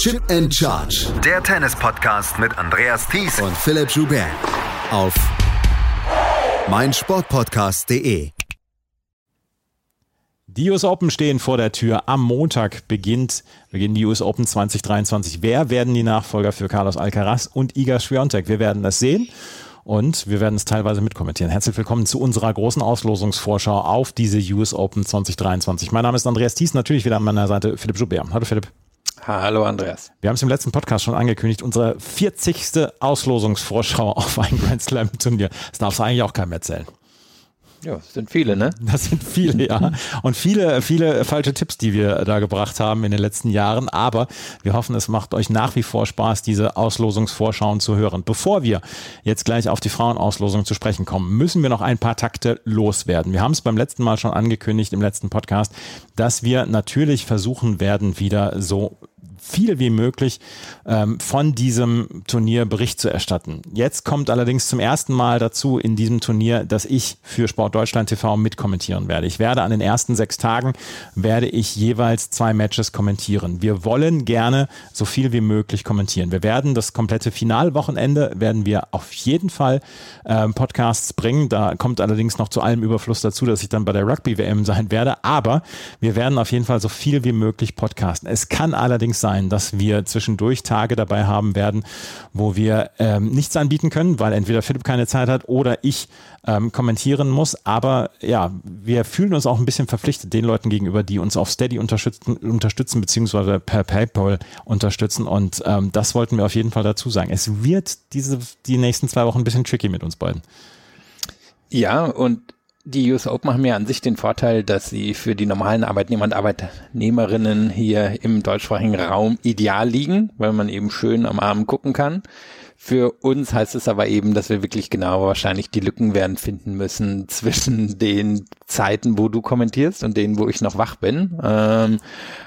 Chip and Charge. Der Tennis-Podcast mit Andreas Thies und Philipp Joubert. Auf meinsportpodcast.de. Die US Open stehen vor der Tür. Am Montag beginnt, beginnen die US Open 2023. Wer werden die Nachfolger für Carlos Alcaraz und Iga Swiatek? Wir werden das sehen und wir werden es teilweise mitkommentieren. Herzlich willkommen zu unserer großen Auslosungsvorschau auf diese US Open 2023. Mein Name ist Andreas Thies, natürlich wieder an meiner Seite Philipp Joubert. Hallo Philipp. Hallo Andreas. Wir haben es im letzten Podcast schon angekündigt, unsere 40. Auslosungsvorschau auf ein Grand Slam Turnier. Das darfst du eigentlich auch keinem erzählen. Ja, das sind viele, ne? Das sind viele, ja. Und viele, viele falsche Tipps, die wir da gebracht haben in den letzten Jahren. Aber wir hoffen, es macht euch nach wie vor Spaß, diese Auslosungsvorschauen zu hören. Bevor wir jetzt gleich auf die Frauenauslosung zu sprechen kommen, müssen wir noch ein paar Takte loswerden. Wir haben es beim letzten Mal schon angekündigt im letzten Podcast, dass wir natürlich versuchen werden, wieder so viel wie möglich ähm, von diesem Turnier Bericht zu erstatten. Jetzt kommt allerdings zum ersten Mal dazu in diesem Turnier, dass ich für Sport Deutschland TV mitkommentieren werde. Ich werde an den ersten sechs Tagen werde ich jeweils zwei Matches kommentieren. Wir wollen gerne so viel wie möglich kommentieren. Wir werden das komplette Finalwochenende werden wir auf jeden Fall ähm, Podcasts bringen. Da kommt allerdings noch zu allem Überfluss dazu, dass ich dann bei der Rugby WM sein werde. Aber wir werden auf jeden Fall so viel wie möglich podcasten. Es kann allerdings sein, sein, dass wir zwischendurch Tage dabei haben werden, wo wir ähm, nichts anbieten können, weil entweder Philipp keine Zeit hat oder ich ähm, kommentieren muss. Aber ja, wir fühlen uns auch ein bisschen verpflichtet den Leuten gegenüber, die uns auf Steady unterstützen, unterstützen beziehungsweise per PayPal unterstützen. Und ähm, das wollten wir auf jeden Fall dazu sagen. Es wird diese, die nächsten zwei Wochen ein bisschen tricky mit uns beiden. Ja, und die US Open haben ja an sich den Vorteil, dass sie für die normalen Arbeitnehmer und Arbeitnehmerinnen hier im deutschsprachigen Raum ideal liegen, weil man eben schön am Abend gucken kann. Für uns heißt es aber eben, dass wir wirklich genau wahrscheinlich die Lücken werden finden müssen zwischen den Zeiten, wo du kommentierst und denen, wo ich noch wach bin. Ähm,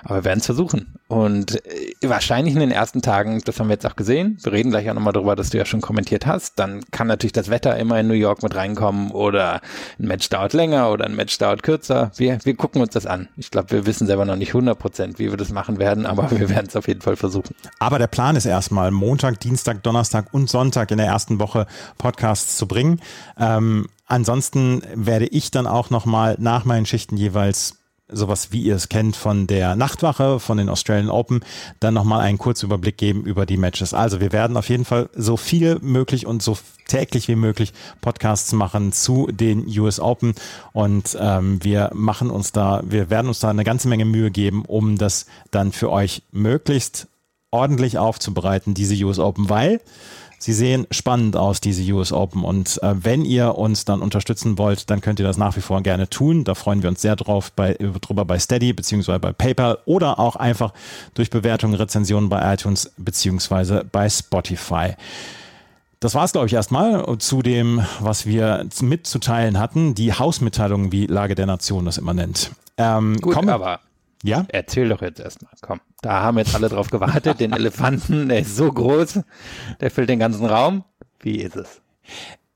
aber wir werden es versuchen. Und äh, wahrscheinlich in den ersten Tagen, das haben wir jetzt auch gesehen, wir reden gleich auch nochmal darüber, dass du ja schon kommentiert hast, dann kann natürlich das Wetter immer in New York mit reinkommen oder ein Match dauert länger oder ein Match dauert kürzer. Wir, wir gucken uns das an. Ich glaube, wir wissen selber noch nicht 100 Prozent, wie wir das machen werden, aber wir werden es auf jeden Fall versuchen. Aber der Plan ist erstmal Montag, Dienstag, Donnerstag, und Sonntag in der ersten Woche Podcasts zu bringen. Ähm, ansonsten werde ich dann auch nochmal nach meinen Schichten jeweils sowas wie ihr es kennt von der Nachtwache, von den Australian Open, dann nochmal einen Kurzüberblick geben über die Matches. Also wir werden auf jeden Fall so viel möglich und so täglich wie möglich Podcasts machen zu den US Open und ähm, wir machen uns da, wir werden uns da eine ganze Menge Mühe geben, um das dann für euch möglichst ordentlich aufzubereiten, diese US Open, weil sie sehen spannend aus, diese US Open. Und äh, wenn ihr uns dann unterstützen wollt, dann könnt ihr das nach wie vor gerne tun. Da freuen wir uns sehr drauf bei, drüber bei Steady beziehungsweise bei PayPal oder auch einfach durch Bewertungen, Rezensionen bei iTunes beziehungsweise bei Spotify. Das war es, glaube ich, erstmal zu dem, was wir mitzuteilen hatten. Die Hausmitteilung, wie Lage der Nation das immer nennt. Ähm, Gut, aber ja? Erzähl doch jetzt erstmal, komm. Da haben jetzt alle drauf gewartet. Den Elefanten, der ist so groß, der füllt den ganzen Raum. Wie ist es?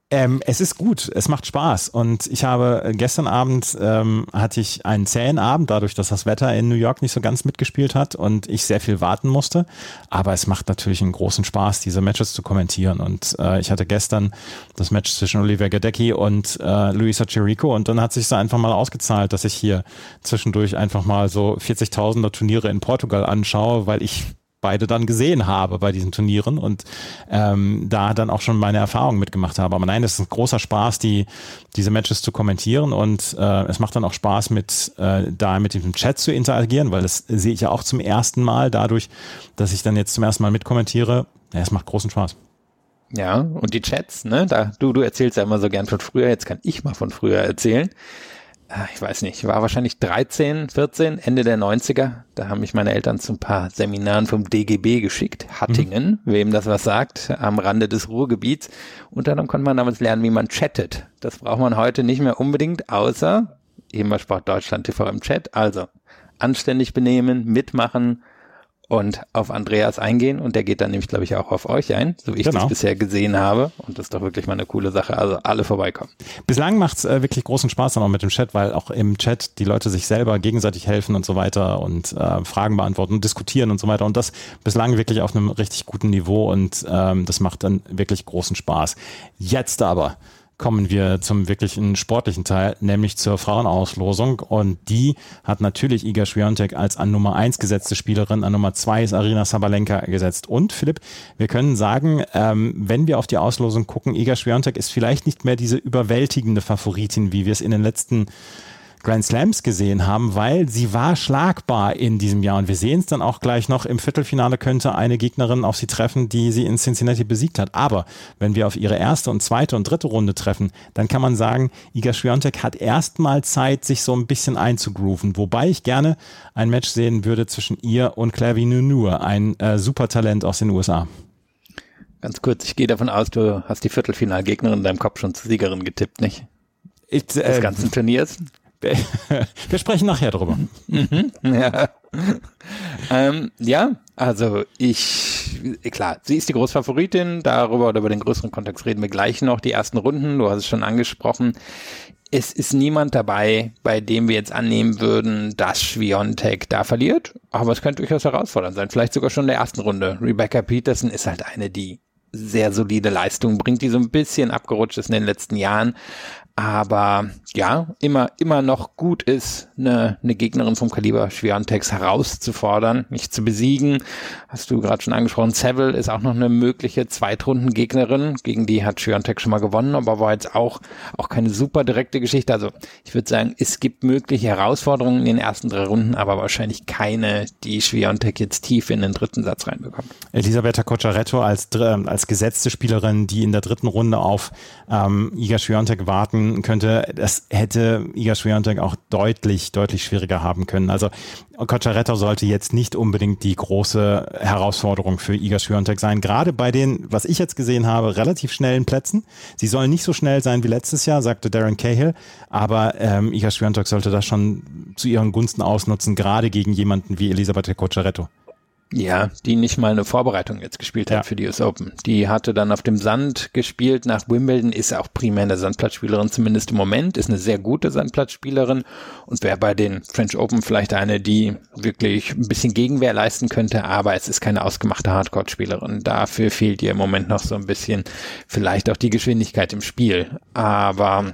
Ähm, es ist gut, es macht Spaß und ich habe äh, gestern Abend ähm, hatte ich einen zähen Abend, dadurch, dass das Wetter in New York nicht so ganz mitgespielt hat und ich sehr viel warten musste. Aber es macht natürlich einen großen Spaß, diese Matches zu kommentieren. Und äh, ich hatte gestern das Match zwischen Olivia Gadecki und äh, Luisa Chirico und dann hat sich so einfach mal ausgezahlt, dass ich hier zwischendurch einfach mal so 40.000er Turniere in Portugal anschaue, weil ich beide dann gesehen habe bei diesen Turnieren und ähm, da dann auch schon meine Erfahrungen mitgemacht habe. Aber nein, es ist ein großer Spaß, die, diese Matches zu kommentieren und äh, es macht dann auch Spaß, mit äh, da mit dem Chat zu interagieren, weil das sehe ich ja auch zum ersten Mal dadurch, dass ich dann jetzt zum ersten Mal mitkommentiere. Ja, es macht großen Spaß. Ja, und die Chats, ne? Da, du, du erzählst ja immer so gern von früher, jetzt kann ich mal von früher erzählen. Ah, ich weiß nicht, ich war wahrscheinlich 13, 14, Ende der 90er. Da haben mich meine Eltern zu ein paar Seminaren vom DGB geschickt. Hattingen, mhm. wem das was sagt, am Rande des Ruhrgebiets. Und dann konnte man damals lernen, wie man chattet. Das braucht man heute nicht mehr unbedingt, außer eben bei Sport Deutschland TV im Chat. Also anständig benehmen, mitmachen und auf Andreas eingehen und der geht dann nämlich, glaube ich, auch auf euch ein, so wie ich Genau. das bisher gesehen habe. Und das ist doch wirklich mal eine coole Sache. Also alle vorbeikommen. Bislang macht's äh, wirklich großen Spaß dann auch mit dem Chat, weil auch im Chat die Leute sich selber gegenseitig helfen und so weiter und äh, Fragen beantworten und diskutieren und so weiter. Und das bislang wirklich auf einem richtig guten Niveau und ähm, das macht dann wirklich großen Spaß. Jetzt aber kommen wir zum wirklichen sportlichen Teil, nämlich zur Frauenauslosung. Und die hat natürlich Iga Swiatek als an Nummer eins gesetzte Spielerin, an Nummer zwei ist Arina Sabalenka gesetzt. Und Philipp, wir können sagen, ähm, wenn wir auf die Auslosung gucken, Iga Swiatek ist vielleicht nicht mehr diese überwältigende Favoritin, wie wir es in den letzten Grand Slams gesehen haben, weil sie war schlagbar in diesem Jahr. Und wir sehen es dann auch gleich noch. Im Viertelfinale könnte eine Gegnerin auf sie treffen, die sie in Cincinnati besiegt hat. Aber wenn wir auf ihre erste und zweite und dritte Runde treffen, dann kann man sagen, Iga Swiatek hat erstmal Zeit, sich so ein bisschen einzugrooven. Wobei ich gerne ein Match sehen würde zwischen ihr und Clavi Nunur, ein äh, Supertalent aus den USA. Ganz kurz, ich gehe davon aus, du hast die Viertelfinalgegnerin in deinem Kopf schon zur Siegerin getippt, nicht? Ich, Des äh, ganzen Turniers. wir sprechen nachher drüber. Ja. ähm, ja, also ich, klar, sie ist die Großfavoritin, darüber oder über den größeren Kontext reden wir gleich noch. Die ersten Runden, du hast es schon angesprochen. Es ist niemand dabei, bei dem wir jetzt annehmen würden, dass Schwiontek da verliert, aber es könnte durchaus herausfordernd sein, vielleicht sogar schon in der ersten Runde. Rebecca Peterson ist halt eine, die sehr solide Leistung bringt, die so ein bisschen abgerutscht ist in den letzten Jahren, aber ja, immer, immer noch gut ist, eine, eine Gegnerin vom Kaliber Schwiontex herauszufordern, nicht zu besiegen. Hast du gerade schon angesprochen, Seville ist auch noch eine mögliche Zweitrundengegnerin, gegen die hat Schwiontex schon mal gewonnen, aber war jetzt auch, auch keine super direkte Geschichte. Also ich würde sagen, es gibt mögliche Herausforderungen in den ersten drei Runden, aber wahrscheinlich keine, die Schwiontek jetzt tief in den dritten Satz reinbekommt. Elisabetta Cocciaretto als, dr- als gesetzte Spielerin, die in der dritten Runde auf ähm, Iga Swiatek warten könnte, das hätte Iga Swiatek auch deutlich, deutlich schwieriger haben können. Also Cocciaretto sollte jetzt nicht unbedingt die große Herausforderung für Iga Swiatek sein. Gerade bei den, was ich jetzt gesehen habe, relativ schnellen Plätzen. Sie sollen nicht so schnell sein wie letztes Jahr, sagte Darren Cahill, aber ähm, Iga Swiatek sollte das schon zu ihren Gunsten ausnutzen, gerade gegen jemanden wie Elisabetta Cocciaretto. Ja, die nicht mal eine Vorbereitung jetzt gespielt hat Ja. für die US Open. Die hatte dann auf dem Sand gespielt nach Wimbledon, ist auch primär eine Sandplatzspielerin, zumindest im Moment, ist eine sehr gute Sandplatzspielerin und wäre bei den French Open vielleicht eine, die wirklich ein bisschen Gegenwehr leisten könnte, aber es ist keine ausgemachte Hardcore-Spielerin. Dafür fehlt ihr im Moment noch so ein bisschen vielleicht auch die Geschwindigkeit im Spiel. Aber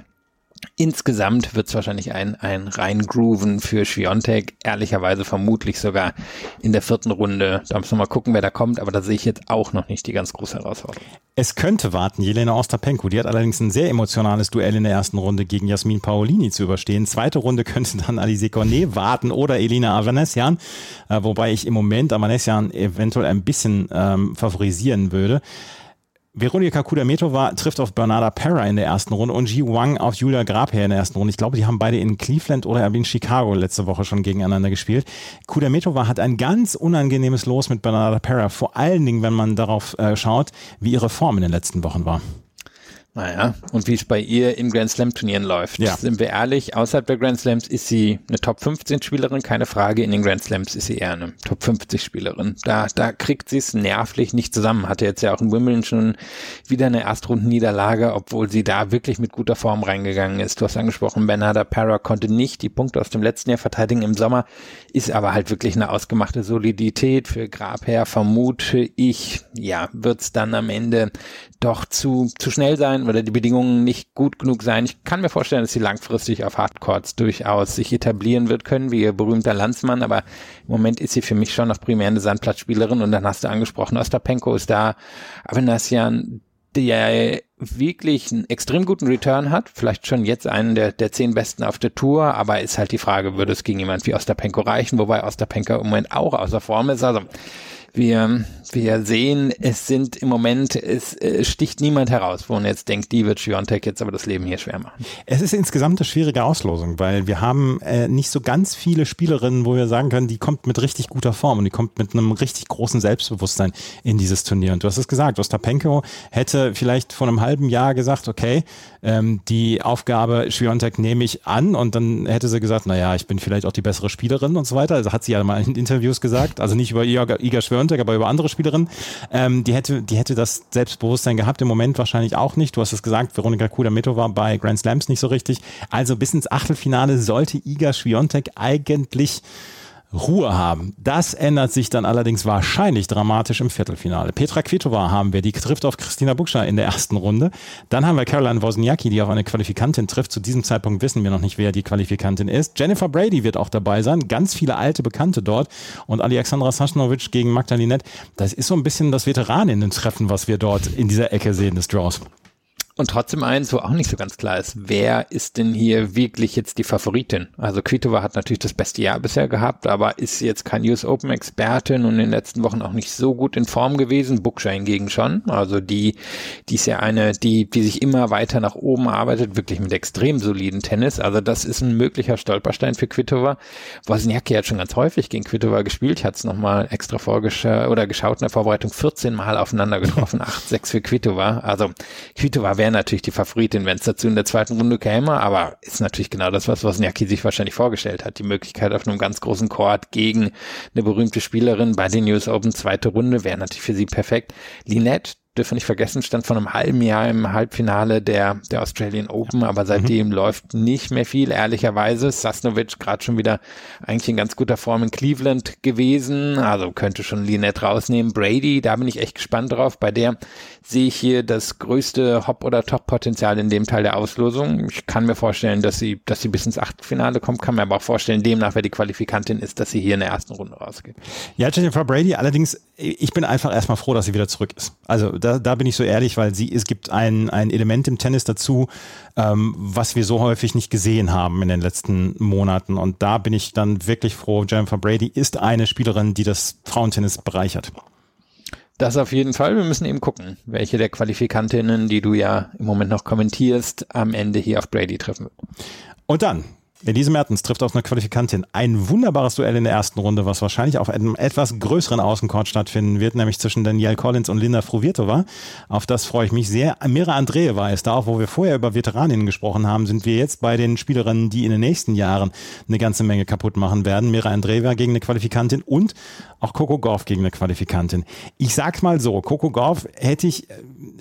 Insgesamt wird es wahrscheinlich ein, ein Reingrooven für Schwiontek, ehrlicherweise vermutlich sogar in der vierten Runde. Da müssen wir mal gucken, wer da kommt, aber da sehe ich jetzt auch noch nicht die ganz große Herausforderung. Es könnte warten, Jelena Ostapenko. Die hat allerdings ein sehr emotionales Duell in der ersten Runde gegen Jasmin Paolini zu überstehen. Zweite Runde könnte dann Alice Cornet warten oder Elina Avanesian, äh, wobei ich im Moment Avanesian eventuell ein bisschen ähm, favorisieren würde. Veronika Kudametova trifft auf Bernarda Pera in der ersten Runde und Ji Wang auf Julia Grabher in der ersten Runde. Ich glaube, die haben beide in Cleveland oder in Chicago letzte Woche schon gegeneinander gespielt. Kudametova hat ein ganz unangenehmes Los mit Bernarda Pera, vor allen Dingen, wenn man darauf äh, schaut, wie ihre Form in den letzten Wochen war. Naja, und wie es bei ihr in Grand Slam Turnieren läuft. Ja. Sind wir ehrlich, außerhalb der Grand Slams ist sie eine Top 15 Spielerin, keine Frage. In den Grand Slams ist sie eher eine Top 50 Spielerin. Da, da kriegt sie es nervlich nicht zusammen. Hatte jetzt ja auch in Wimbledon schon wieder eine Erstrundenniederlage, obwohl sie da wirklich mit guter Form reingegangen ist. Du hast angesprochen, Bernarda Parra konnte nicht die Punkte aus dem letzten Jahr verteidigen im Sommer, ist aber halt wirklich eine ausgemachte Solidität für Grabherr, vermute ich. Ja, wird's dann am Ende doch zu, zu schnell sein oder die Bedingungen nicht gut genug sein. Ich kann mir vorstellen, dass sie langfristig auf Hardcourts durchaus sich etablieren wird können, wie ihr berühmter Landsmann, aber im Moment ist sie für mich schon noch primär eine Sandplatzspielerin und dann hast du angesprochen, Ostapenko ist da, Avenasian, der wirklich einen extrem guten Return hat, vielleicht schon jetzt einen der, der zehn besten auf der Tour, aber ist halt die Frage, würde es gegen jemand wie Ostapenko reichen, wobei Ostapenko im Moment auch außer Form ist, also wir, wir sehen, es sind im Moment, es äh, sticht niemand heraus, wo man jetzt denkt, die wird Schwiontek jetzt aber das Leben hier schwer machen. Es ist insgesamt eine schwierige Auslosung, weil wir haben äh, nicht so ganz viele Spielerinnen, wo wir sagen können, die kommt mit richtig guter Form und die kommt mit einem richtig großen Selbstbewusstsein in dieses Turnier. Und du hast es gesagt, Ostapenko hätte vielleicht vor einem halben Jahr gesagt, okay, ähm, die Aufgabe Schwiontek nehme ich an und dann hätte sie gesagt, naja, ich bin vielleicht auch die bessere Spielerin und so weiter. Also hat sie ja mal in Interviews gesagt, also nicht über Iga, Iga Schwiontek, aber über andere Spielerinnen. Ähm, die hätte, die hätte das Selbstbewusstsein gehabt, im Moment wahrscheinlich auch nicht. Du hast es gesagt, Veronika Kudametova bei Grand Slams nicht so richtig. Also bis ins Achtelfinale sollte Iga Schwiontek eigentlich Ruhe haben. Das ändert sich dann allerdings wahrscheinlich dramatisch im Viertelfinale. Petra Kvitova haben wir, die trifft auf Christina Bukscher in der ersten Runde. Dann haben wir Caroline Wozniacki, die auf eine Qualifikantin trifft. Zu diesem Zeitpunkt wissen wir noch nicht, wer die Qualifikantin ist. Jennifer Brady wird auch dabei sein. Ganz viele alte Bekannte dort. Und Alexandra Sasnovic gegen Magdalinet. Das ist so ein bisschen das Veteraninnen-Treffen, was wir dort in dieser Ecke sehen des Draws. Und trotzdem eins, wo auch nicht so ganz klar ist, wer ist denn hier wirklich jetzt die Favoritin? Also Kvitova hat natürlich das beste Jahr bisher gehabt, aber ist jetzt kein US Open Expertin und in den letzten Wochen auch nicht so gut in Form gewesen. Bukscher hingegen schon. Also die, die ist ja eine, die, die sich immer weiter nach oben arbeitet, wirklich mit extrem soliden Tennis. Also das ist ein möglicher Stolperstein für Kvitova. Wozniacki hat schon ganz häufig gegen Kvitova gespielt. Ich hatte es nochmal extra vorgeschaut oder geschaut in der Vorbereitung 14 Mal aufeinander getroffen. 8-6 für Kvitova. Also Kvitova wäre wäre natürlich die Favoritin, wenn es dazu in der zweiten Runde käme, aber ist natürlich genau das, was Wozniacki sich wahrscheinlich vorgestellt hat. Die Möglichkeit auf einem ganz großen Court gegen eine berühmte Spielerin bei den News Open zweite Runde wäre natürlich für sie perfekt. Linette dürfen nicht vergessen, stand vor einem halben Jahr im Halbfinale der, der Australian Open, aber seitdem mhm. läuft nicht mehr viel, ehrlicherweise. Sasnovic gerade schon wieder eigentlich in ganz guter Form in Cleveland gewesen, also könnte schon Linette rausnehmen. Brady, da bin ich echt gespannt drauf. Bei der sehe ich hier das größte Hop- oder Top-Potenzial in dem Teil der Auslosung. Ich kann mir vorstellen, dass sie, dass sie bis ins Achtelfinale kommt, kann mir aber auch vorstellen, demnach, wer die Qualifikantin ist, dass sie hier in der ersten Runde rausgeht. Ja, Jennifer Brady, allerdings, ich bin einfach erstmal froh, dass sie wieder zurück ist. Also da, da bin ich so ehrlich, weil sie, es gibt ein, ein Element im Tennis dazu, ähm, was wir so häufig nicht gesehen haben in den letzten Monaten. Und da bin ich dann wirklich froh. Jennifer Brady ist eine Spielerin, die das Frauentennis bereichert. Das auf jeden Fall. Wir müssen eben gucken, welche der Qualifikantinnen, die du ja im Moment noch kommentierst, am Ende hier auf Brady treffen wird. Und dann Elise Mertens trifft auf eine Qualifikantin. Ein wunderbares Duell in der ersten Runde, was wahrscheinlich auf einem etwas größeren Außencourt stattfinden wird, nämlich zwischen Danielle Collins und Linda Fruvirtova. Auf das freue ich mich sehr. Mira Andreeva ist da, auch wo wir vorher über Veteraninnen gesprochen haben, sind wir jetzt bei den Spielerinnen, die in den nächsten Jahren eine ganze Menge kaputt machen werden. Mira Andreeva gegen eine Qualifikantin und auch Coco Golf gegen eine Qualifikantin. Ich sag's mal so, Coco Golf hätte ich äh,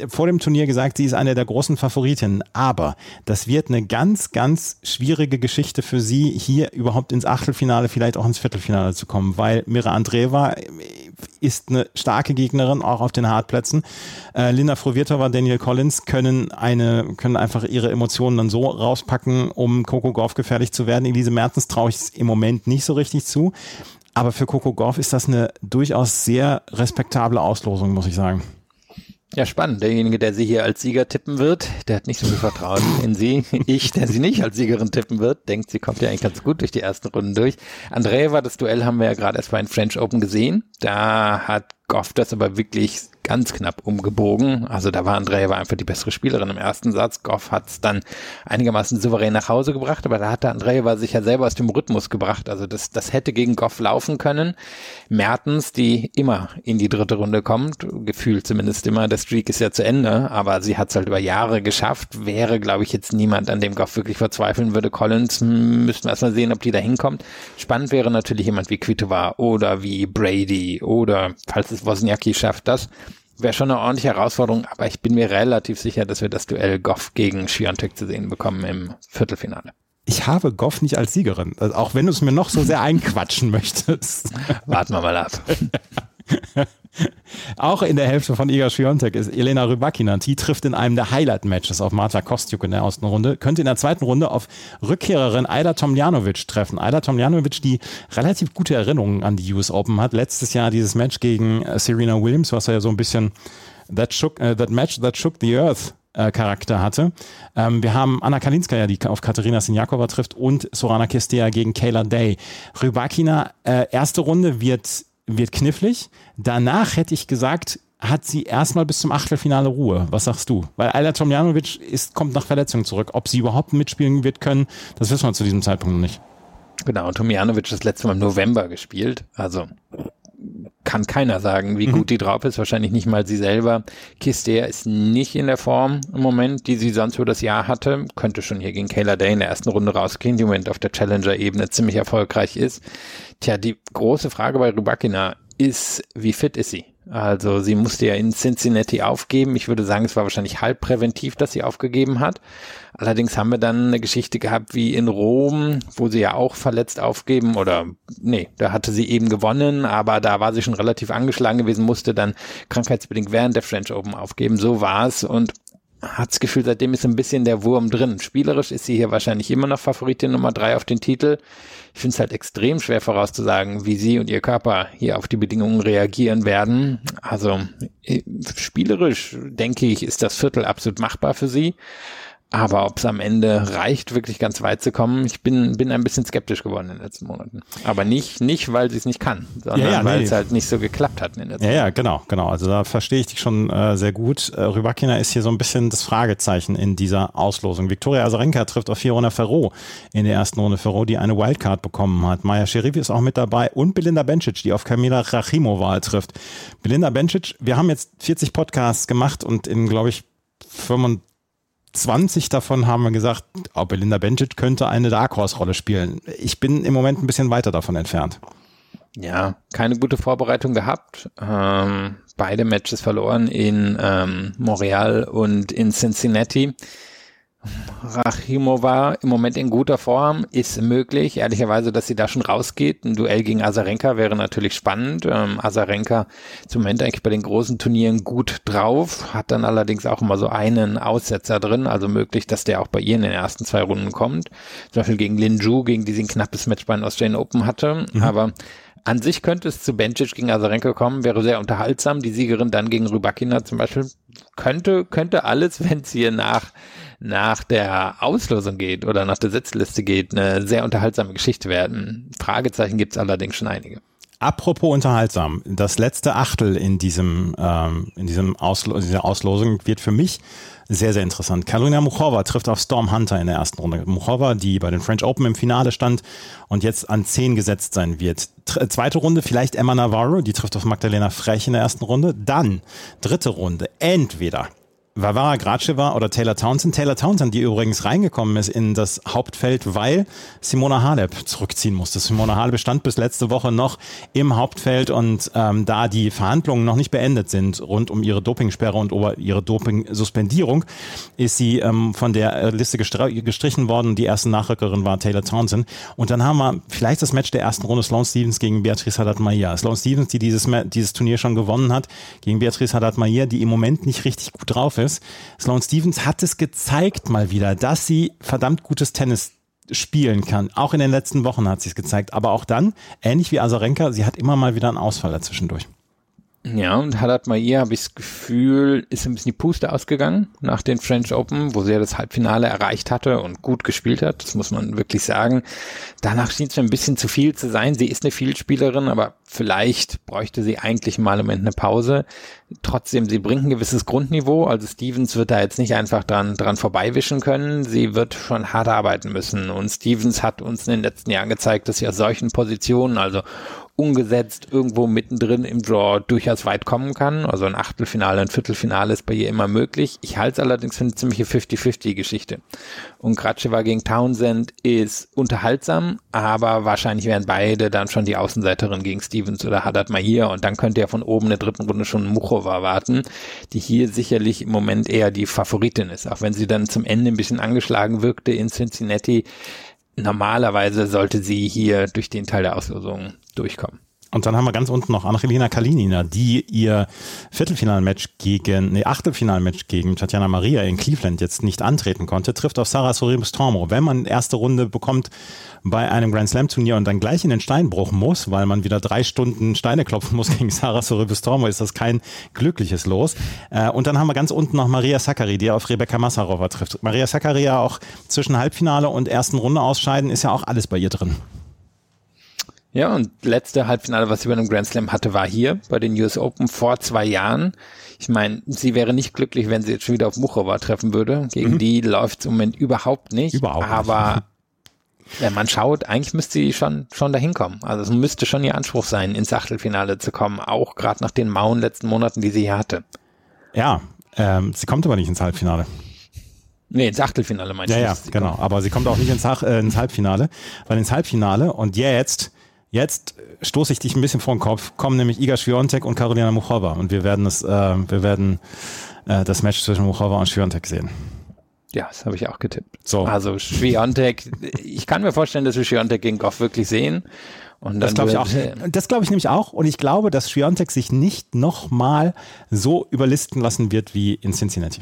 vor dem Turnier gesagt, sie ist eine der großen Favoritinnen, aber das wird eine ganz, ganz schwierige Geschichte für sie, hier überhaupt ins Achtelfinale, vielleicht auch ins Viertelfinale zu kommen, weil Mira Andreeva ist eine starke Gegnerin, auch auf den Hartplätzen. Äh, Linda Frovirtova, Daniel Collins können eine, können einfach ihre Emotionen dann so rauspacken, um Coco Golf gefährlich zu werden. Elise Mertens traue ich es im Moment nicht so richtig zu. Aber für Coco Golf ist das eine durchaus sehr respektable Auslosung, muss ich sagen. Ja, spannend. Derjenige, der sie hier als Sieger tippen wird, der hat nicht so viel Vertrauen in sie. Ich, der sie nicht als Siegerin tippen wird, denkt, sie kommt ja eigentlich ganz gut durch die ersten Runden durch. Andrea, das Duell haben wir ja gerade erst bei den French Open gesehen. Da hat Goff das aber wirklich ganz knapp umgebogen. Also da war Andrea war einfach die bessere Spielerin im ersten Satz. Goff hat es dann einigermaßen souverän nach Hause gebracht, aber da hat der Andrea war sich ja selber aus dem Rhythmus gebracht. Also das, das hätte gegen Goff laufen können. Mertens, die immer in die dritte Runde kommt, gefühlt zumindest immer, der Streak ist ja zu Ende, aber sie hat es halt über Jahre geschafft. Wäre, glaube ich, jetzt niemand, an dem Goff wirklich verzweifeln würde. Collins müssten wir erstmal sehen, ob die da hinkommt. Spannend wäre natürlich jemand wie Kvitova oder wie Brady oder falls es Wozniacki schafft, das wäre schon eine ordentliche Herausforderung, aber ich bin mir relativ sicher, dass wir das Duell Goff gegen Schiontek zu sehen bekommen im Viertelfinale. Ich habe Goff nicht als Siegerin, also auch wenn du es mir noch so sehr einquatschen möchtest. Warten wir mal ab. Auch in der Hälfte von Iga Swiatek ist Elena Rybakina. Die trifft in einem der Highlight-Matches auf Marta Kostjuk in der ersten Runde. Könnte in der zweiten Runde auf Rückkehrerin Aida Tomljanovic treffen. Aida Tomljanovic, die relativ gute Erinnerungen an die US Open hat. Letztes Jahr dieses Match gegen äh, Serena Williams, was ja so ein bisschen that, shook, uh, that match that shook the earth äh, Charakter hatte. Ähm, wir haben Anna Kalinskaya, die auf Katharina Sinjakova trifft und Sorana Kestea gegen Kayla Day. Rybakina, äh, erste Runde wird wird knifflig. Danach hätte ich gesagt, hat sie erstmal bis zum Achtelfinale Ruhe. Was sagst du? Weil Ayla Tomjanovic ist, kommt nach Verletzung zurück. Ob sie überhaupt mitspielen wird können, das wissen wir zu diesem Zeitpunkt noch nicht. Genau, Tomjanovic das letzte Mal im November gespielt. Also kann keiner sagen, wie mhm. gut die drauf ist. Wahrscheinlich nicht mal sie selber. Kister ist nicht in der Form im Moment, die sie sonst für das Jahr hatte. Könnte schon hier gegen Kayla Day in der ersten Runde rausgehen, die im Moment auf der Challenger-Ebene ziemlich erfolgreich ist. Tja, die große Frage bei Rubakina ist, wie fit ist sie? Also sie musste ja in Cincinnati aufgeben. Ich würde sagen, es war wahrscheinlich halb präventiv, dass sie aufgegeben hat. Allerdings haben wir dann eine Geschichte gehabt wie in Rom, wo sie ja auch verletzt aufgeben oder nee, da hatte sie eben gewonnen, aber da war sie schon relativ angeschlagen gewesen, musste dann krankheitsbedingt während der French Open aufgeben. So war es und hat das Gefühl, seitdem ist ein bisschen der Wurm drin. Spielerisch ist sie hier wahrscheinlich immer noch Favoritin Nummer drei auf den Titel. Ich finde es halt extrem schwer vorauszusagen, wie sie und ihr Körper hier auf die Bedingungen reagieren werden. Also äh, spielerisch denke ich, ist das Viertel absolut machbar für sie. Aber ob es am Ende reicht, wirklich ganz weit zu kommen, ich bin, bin ein bisschen skeptisch geworden in den letzten Monaten. Aber nicht, nicht weil sie es nicht kann, sondern ja, ja, weil nee. es halt nicht so geklappt hat in den letzten Ja, ja, genau, genau. Also da verstehe ich dich schon äh, sehr gut. Äh, Rybakina ist hier so ein bisschen das Fragezeichen in dieser Auslosung. Viktoria Azarenka trifft auf Fiona Ferro in der ersten Runde. Ferro, die eine Wildcard bekommen hat. Maya Sherifi ist auch mit dabei und Belinda Bencic, die auf Kamila Rachimova trifft. Belinda Bencic, wir haben jetzt 40 Podcasts gemacht und in, glaube ich, 25 20 davon haben wir gesagt, auch Belinda Bencic könnte eine Dark Horse Rolle spielen. Ich bin im Moment ein bisschen weiter davon entfernt. Ja, keine gute Vorbereitung gehabt. Ähm, beide Matches verloren in ähm, Montreal und in Cincinnati. Rachimova im Moment in guter Form, ist möglich. Ehrlicherweise, dass sie da schon rausgeht. Ein Duell gegen Azarenka wäre natürlich spannend. Ähm, Azarenka zum Moment eigentlich bei den großen Turnieren gut drauf, hat dann allerdings auch immer so einen Aussetzer drin, also möglich, dass der auch bei ihr in den ersten zwei Runden kommt. Zum Beispiel gegen Lin Ju, gegen die sie ein knappes Match bei den Australian Open hatte. Mhm. Aber an sich könnte es zu Bencic gegen Azarenka kommen, wäre sehr unterhaltsam. Die Siegerin dann gegen Rybakina zum Beispiel könnte, könnte alles, wenn es hier nach nach der Auslosung geht oder nach der Setzliste geht, eine sehr unterhaltsame Geschichte werden. Fragezeichen gibt es allerdings schon einige. Apropos unterhaltsam, das letzte Achtel in diesem ähm, in diesem Auslo dieser Auslosung wird für mich sehr sehr interessant. Karolina Muchova trifft auf Storm Hunter in der ersten Runde. Muchova, die bei den French Open im Finale stand und jetzt an 10 gesetzt sein wird. Tr zweite Runde vielleicht Emma Navarro, die trifft auf Magdalena Frech in der ersten Runde. Dann dritte Runde entweder Varvara Graceva oder Taylor Townsend. Taylor Townsend, die übrigens reingekommen ist in das Hauptfeld, weil Simona Halep zurückziehen musste. Simona Halep stand bis letzte Woche noch im Hauptfeld und ähm, da die Verhandlungen noch nicht beendet sind rund um ihre Dopingsperre und über ihre Doping-Suspendierung, ist sie ähm, von der Liste gestrichen worden. Die erste Nachrückerin war Taylor Townsend. Und dann haben wir vielleicht das Match der ersten Runde Sloane Stevens gegen Beatrice Haddad-Maia. Sloane Stevens, die dieses, dieses Turnier schon gewonnen hat, gegen Beatrice Haddad-Maia, die im Moment nicht richtig gut drauf ist ist. Sloane Stevens hat es gezeigt mal wieder, dass sie verdammt gutes Tennis spielen kann. Auch in den letzten Wochen hat sie es gezeigt. Aber auch dann, ähnlich wie Azarenka, sie hat immer mal wieder einen Ausfall dazwischendurch. Ja, und Haddad Maia, habe ich das Gefühl, ist ein bisschen die Puste ausgegangen nach den French Open, wo sie ja das Halbfinale erreicht hatte und gut gespielt hat. Das muss man wirklich sagen. Danach schien es ein bisschen zu viel zu sein. Sie ist eine Vielspielerin, aber vielleicht bräuchte sie eigentlich mal im Moment eine Pause. Trotzdem, sie bringt ein gewisses Grundniveau. Also Stevens wird da jetzt nicht einfach dran, dran vorbeiwischen können. Sie wird schon hart arbeiten müssen. Und Stevens hat uns in den letzten Jahren gezeigt, dass sie aus solchen Positionen, also ungesetzt irgendwo mittendrin im Draw durchaus weit kommen kann. Also ein Achtelfinale, ein Viertelfinale ist bei ihr immer möglich. Ich halte es allerdings für eine ziemliche 50-50-Geschichte. Und Kratschewa gegen Townsend ist unterhaltsam, aber wahrscheinlich wären beide dann schon die Außenseiterin gegen Stevens oder Haddad Mahir und dann könnte ja von oben in der dritten Runde schon Muchova warten, die hier sicherlich im Moment eher die Favoritin ist. Auch wenn sie dann zum Ende ein bisschen angeschlagen wirkte in Cincinnati, normalerweise sollte sie hier durch den Teil der Auslosung durchkommen. Und dann haben wir ganz unten noch Angelina Kalinina, die ihr Viertelfinalmatch gegen, nee, Achtelfinalmatch gegen Tatjana Maria in Cleveland jetzt nicht antreten konnte, trifft auf Sarah Soribus Tormo. Wenn man erste Runde bekommt bei einem Grand Slam Turnier und dann gleich in den Steinbruch muss, weil man wieder drei Stunden Steine klopfen muss gegen Sarah Soribus Tormo, ist das kein glückliches Los. Äh, und dann haben wir ganz unten noch Maria Sakkari, die auf Rebecca Massarova trifft. Maria Sakkari ja auch zwischen Halbfinale und ersten Runde ausscheiden, ist ja auch alles bei ihr drin. Ja, und letzte Halbfinale, was sie bei einem Grand Slam hatte, war hier bei den US Open vor zwei Jahren. Ich meine, sie wäre nicht glücklich, wenn sie jetzt schon wieder auf Muchova treffen würde. Gegen mhm. die läuft es im Moment überhaupt nicht. Überhaupt aber wenn man schaut, eigentlich müsste sie schon, schon dahin kommen. Also es müsste schon ihr Anspruch sein, ins Achtelfinale zu kommen, auch gerade nach den mauen letzten Monaten, die sie hier hatte. Ja, ähm, sie kommt aber nicht ins Halbfinale. Nee, ins Achtelfinale meinst du? Ja, genau. Kommt. Aber sie kommt auch nicht ins, äh, ins Halbfinale, weil ins Halbfinale und jetzt, jetzt stoße ich dich ein bisschen vor den Kopf, kommen nämlich Iga Swiatek und Karolina Muchova und wir werden es, äh, wir werden äh, das Match zwischen Muchova und Swiatek sehen. Ja, das habe ich auch getippt. So. Also Schwiontek, ich kann mir vorstellen, dass wir Schwiontek gegen Goff wirklich sehen. Und das glaube ich auch. Das glaube ich nämlich auch. Und ich glaube, dass Schwiontek sich nicht nochmal so überlisten lassen wird wie in Cincinnati.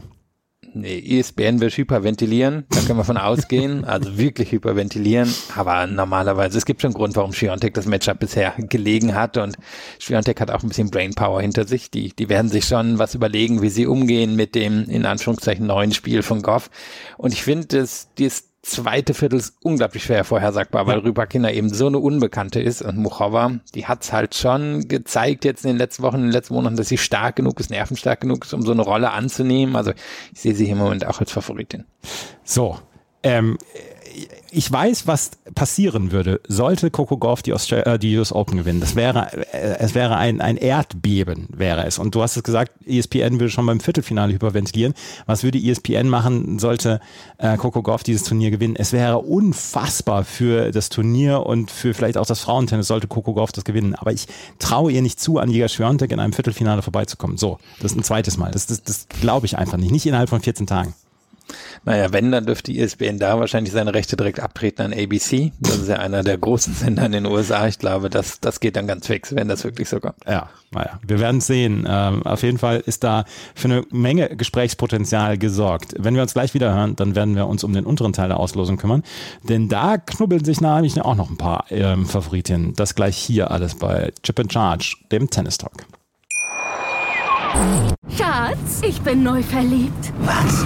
Nee, ESPN wird hyperventilieren, da können wir von ausgehen, also wirklich hyperventilieren, aber normalerweise, es gibt schon einen Grund, warum Schiontek das Matchup bisher gelegen hat. Und Schiontek hat auch ein bisschen Brainpower hinter sich, die, die werden sich schon was überlegen, wie sie umgehen mit dem, in Anführungszeichen, neuen Spiel von Goff. Und ich finde, das, das zweite Viertel ist unglaublich schwer vorhersagbar, weil ja. Rybakina eben so eine Unbekannte ist und Muchova, die hat's halt schon gezeigt jetzt in den letzten Wochen, in den letzten Monaten, dass sie stark genug ist, nervenstark genug ist, um so eine Rolle anzunehmen. Also ich sehe sie im Moment auch als Favoritin. So, ähm, ich weiß, was passieren würde, sollte Coco Golf die, äh, die US Open gewinnen. Das wäre, äh, es wäre ein, ein Erdbeben, wäre es. Und du hast es gesagt, ESPN würde schon beim Viertelfinale hyperventilieren. Was würde ESPN machen, sollte äh, Coco Golf dieses Turnier gewinnen? Es wäre unfassbar für das Turnier und für vielleicht auch das Frauentennis, sollte Coco Golf das gewinnen. Aber ich traue ihr nicht zu, an Liga Schwiontek in einem Viertelfinale vorbeizukommen. So, das ist ein zweites Mal. Das, das, das glaube ich einfach nicht. Nicht innerhalb von 14 Tagen. Naja, wenn, dann dürfte ISBN da wahrscheinlich seine Rechte direkt abtreten an ABC. Das ist ja einer der großen Sender in den USA. Ich glaube, das, das geht dann ganz fix, wenn das wirklich so kommt. Ja, naja, wir werden sehen. Ähm, auf jeden Fall ist da für eine Menge Gesprächspotenzial gesorgt. Wenn wir uns gleich wieder hören, dann werden wir uns um den unteren Teil der Auslosung kümmern. Denn da knubbeln sich nämlich auch noch ein paar ähm, Favoritinnen. Das gleich hier alles bei Chip and Charge, dem Tennis Talk. Schatz, ich bin neu verliebt. Was?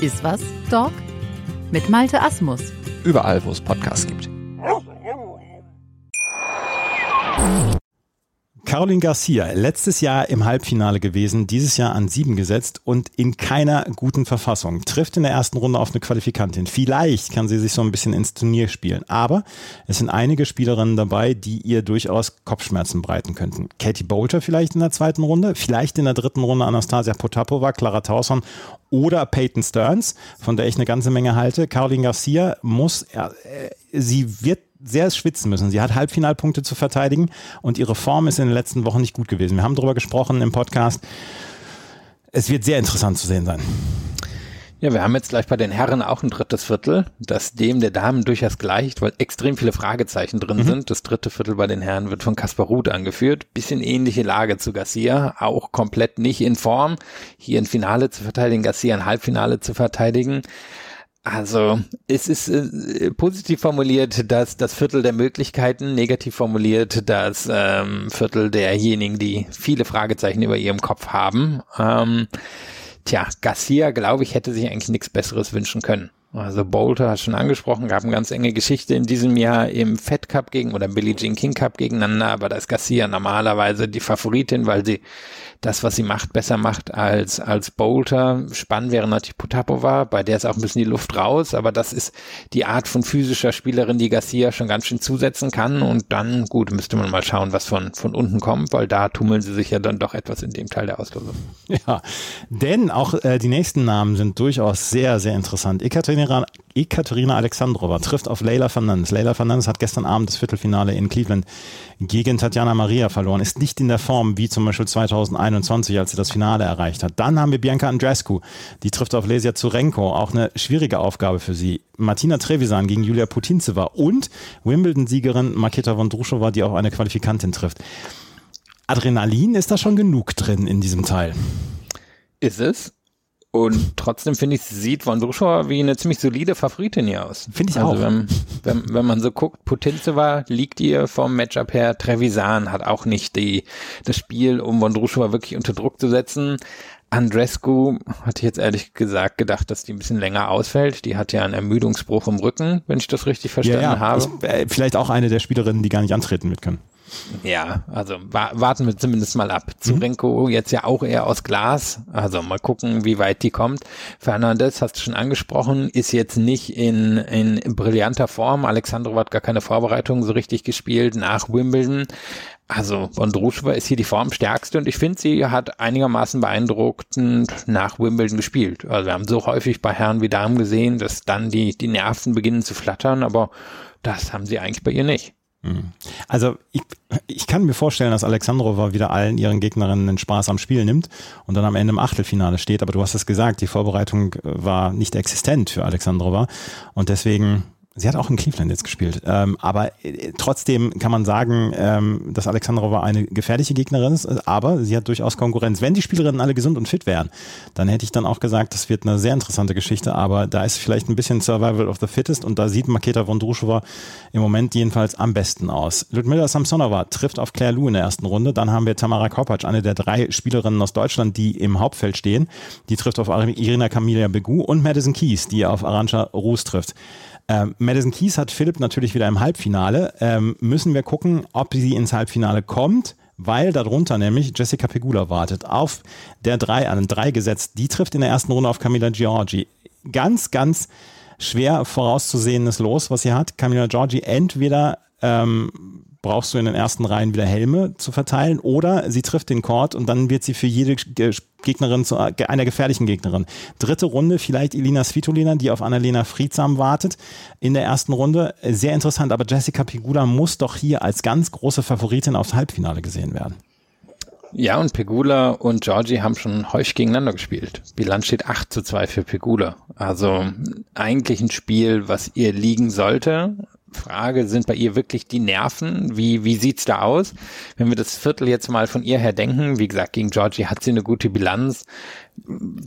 Iswas Dog mit Malte Asmus. Überall, wo es Podcasts gibt. Caroline Garcia, letztes Jahr im Halbfinale gewesen, dieses Jahr an sieben gesetzt und in keiner guten Verfassung. Trifft in der ersten Runde auf eine Qualifikantin. Vielleicht kann sie sich so ein bisschen ins Turnier spielen. Aber es sind einige Spielerinnen dabei, die ihr durchaus Kopfschmerzen breiten könnten. Katie Bolter vielleicht in der zweiten Runde, vielleicht in der dritten Runde Anastasia Potapova, Clara Tauson oder Peyton Stearns, von der ich eine ganze Menge halte. Caroline Garcia muss, äh, sie wird sehr schwitzen müssen. Sie hat Halbfinalpunkte zu verteidigen und ihre Form ist in den letzten Wochen nicht gut gewesen. Wir haben darüber gesprochen im Podcast. Es wird sehr interessant zu sehen sein. Ja, wir haben jetzt gleich bei den Herren auch ein drittes Viertel, das dem der Damen durchaus gleicht, weil extrem viele Fragezeichen drin mhm. sind. Das dritte Viertel bei den Herren wird von Kaspar Ruth angeführt. Bisschen ähnliche Lage zu Garcia, auch komplett nicht in Form. Hier ein Finale zu verteidigen, Garcia ein Halbfinale zu verteidigen. Also es ist äh, positiv formuliert, dass das Viertel der Möglichkeiten, negativ formuliert das ähm, Viertel derjenigen, die viele Fragezeichen über ihrem Kopf haben. Ähm, tja, Garcia, glaube ich, hätte sich eigentlich nichts Besseres wünschen können. Also Bolter hat schon angesprochen, gab eine ganz enge Geschichte in diesem Jahr im Fed Cup gegen oder Billie Jean King Cup gegeneinander, aber da ist Garcia normalerweise die Favoritin, weil sie das, was sie macht, besser macht als, als Bolter. Spannend wäre natürlich Potapova, bei der ist auch ein bisschen die Luft raus, aber das ist die Art von physischer Spielerin, die Garcia schon ganz schön zusetzen kann und dann, gut, müsste man mal schauen, was von, von unten kommt, weil da tummeln sie sich ja dann doch etwas in dem Teil der Auslosung. Ja, denn auch äh, die nächsten Namen sind durchaus sehr, sehr interessant. Ekaterina Ekaterina, Ekaterina Alexandrova trifft auf Leila Fernandes. Leila Fernandes hat gestern Abend das Viertelfinale in Cleveland gegen Tatjana Maria verloren, ist nicht in der Form wie zum Beispiel 2021, als sie das Finale erreicht hat. Dann haben wir Bianca Andreescu, die trifft auf Lesia Zurenko, auch eine schwierige Aufgabe für sie. Martina Trevisan gegen Julia Putintseva und Wimbledon-Siegerin Maketa Vondrushova, die auch eine Qualifikantin trifft. Adrenalin ist da schon genug drin in diesem Teil. Ist es? Und trotzdem finde ich, sieht Vondrushova wie eine ziemlich solide Favoritin hier aus. Finde ich also auch. Wenn, wenn, wenn man so guckt, Putintseva liegt ihr vom Matchup her. Trevisan hat auch nicht die, das Spiel, um Vondrushova wirklich unter Druck zu setzen. Andrescu hatte ich jetzt ehrlich gesagt gedacht, dass die ein bisschen länger ausfällt. Die hat ja einen Ermüdungsbruch im Rücken, wenn ich das richtig verstanden ja, ja. habe. Ich, äh, vielleicht auch eine der Spielerinnen, die gar nicht antreten mit können. Ja, also wa warten wir zumindest mal ab. Zurenko jetzt ja auch eher aus Glas. Also mal gucken, wie weit die kommt. Fernandes, hast du schon angesprochen, ist jetzt nicht in, in brillanter Form. Alexandrov hat gar keine Vorbereitung so richtig gespielt nach Wimbledon. Also Vondrushova ist hier die formstärkste und ich finde, sie hat einigermaßen beeindruckend nach Wimbledon gespielt. Also wir haben so häufig bei Herren wie Damen gesehen, dass dann die, die Nerven beginnen zu flattern, aber das haben sie eigentlich bei ihr nicht. Also ich, ich kann mir vorstellen, dass Alexandrova wieder allen ihren Gegnerinnen den Spaß am Spiel nimmt und dann am Ende im Achtelfinale steht. Aber du hast es gesagt, die Vorbereitung war nicht existent für Alexandrova und deswegen Sie hat auch in Cleveland jetzt gespielt. Ähm, aber äh, trotzdem kann man sagen, ähm, dass Alexandrova eine gefährliche Gegnerin ist, aber sie hat durchaus Konkurrenz. Wenn die Spielerinnen alle gesund und fit wären, dann hätte ich dann auch gesagt, das wird eine sehr interessante Geschichte, aber da ist vielleicht ein bisschen Survival of the Fittest und da sieht Maketa Vondrushova im Moment jedenfalls am besten aus. Ludmila Samsonova trifft auf Claire Lou in der ersten Runde. Dann haben wir Tamara Kopacz, eine der drei Spielerinnen aus Deutschland, die im Hauptfeld stehen. Die trifft auf Irina Camilla Begu und Madison Keys, die auf Arantxa Roos trifft. Ähm, Madison Keys hat Philipp natürlich wieder im Halbfinale. Ähm, müssen wir gucken, ob sie ins Halbfinale kommt, weil darunter nämlich Jessica Pegula wartet. Auf der 3, an 3 gesetzt. Die trifft in der ersten Runde auf Camila Giorgi. Ganz, ganz schwer vorauszusehendes Los, was sie hat. Camila Giorgi entweder ähm, brauchst du in den ersten Reihen wieder Helme zu verteilen oder sie trifft den Court und dann wird sie für jede Gegnerin zu einer gefährlichen Gegnerin. Dritte Runde vielleicht Elina Svitolina, die auf Annalena Friedsam wartet in der ersten Runde. Sehr interessant, aber Jessica Pegula muss doch hier als ganz große Favoritin aufs Halbfinale gesehen werden. Ja, und Pegula und Georgie haben schon häufig gegeneinander gespielt. Bilanz steht 8 zu 2 für Pegula. Also eigentlich ein Spiel, was ihr liegen sollte. Frage, sind bei ihr wirklich die Nerven? Wie, wie sieht's da aus? Wenn wir das Viertel jetzt mal von ihr her denken, wie gesagt, gegen Georgie hat sie eine gute Bilanz.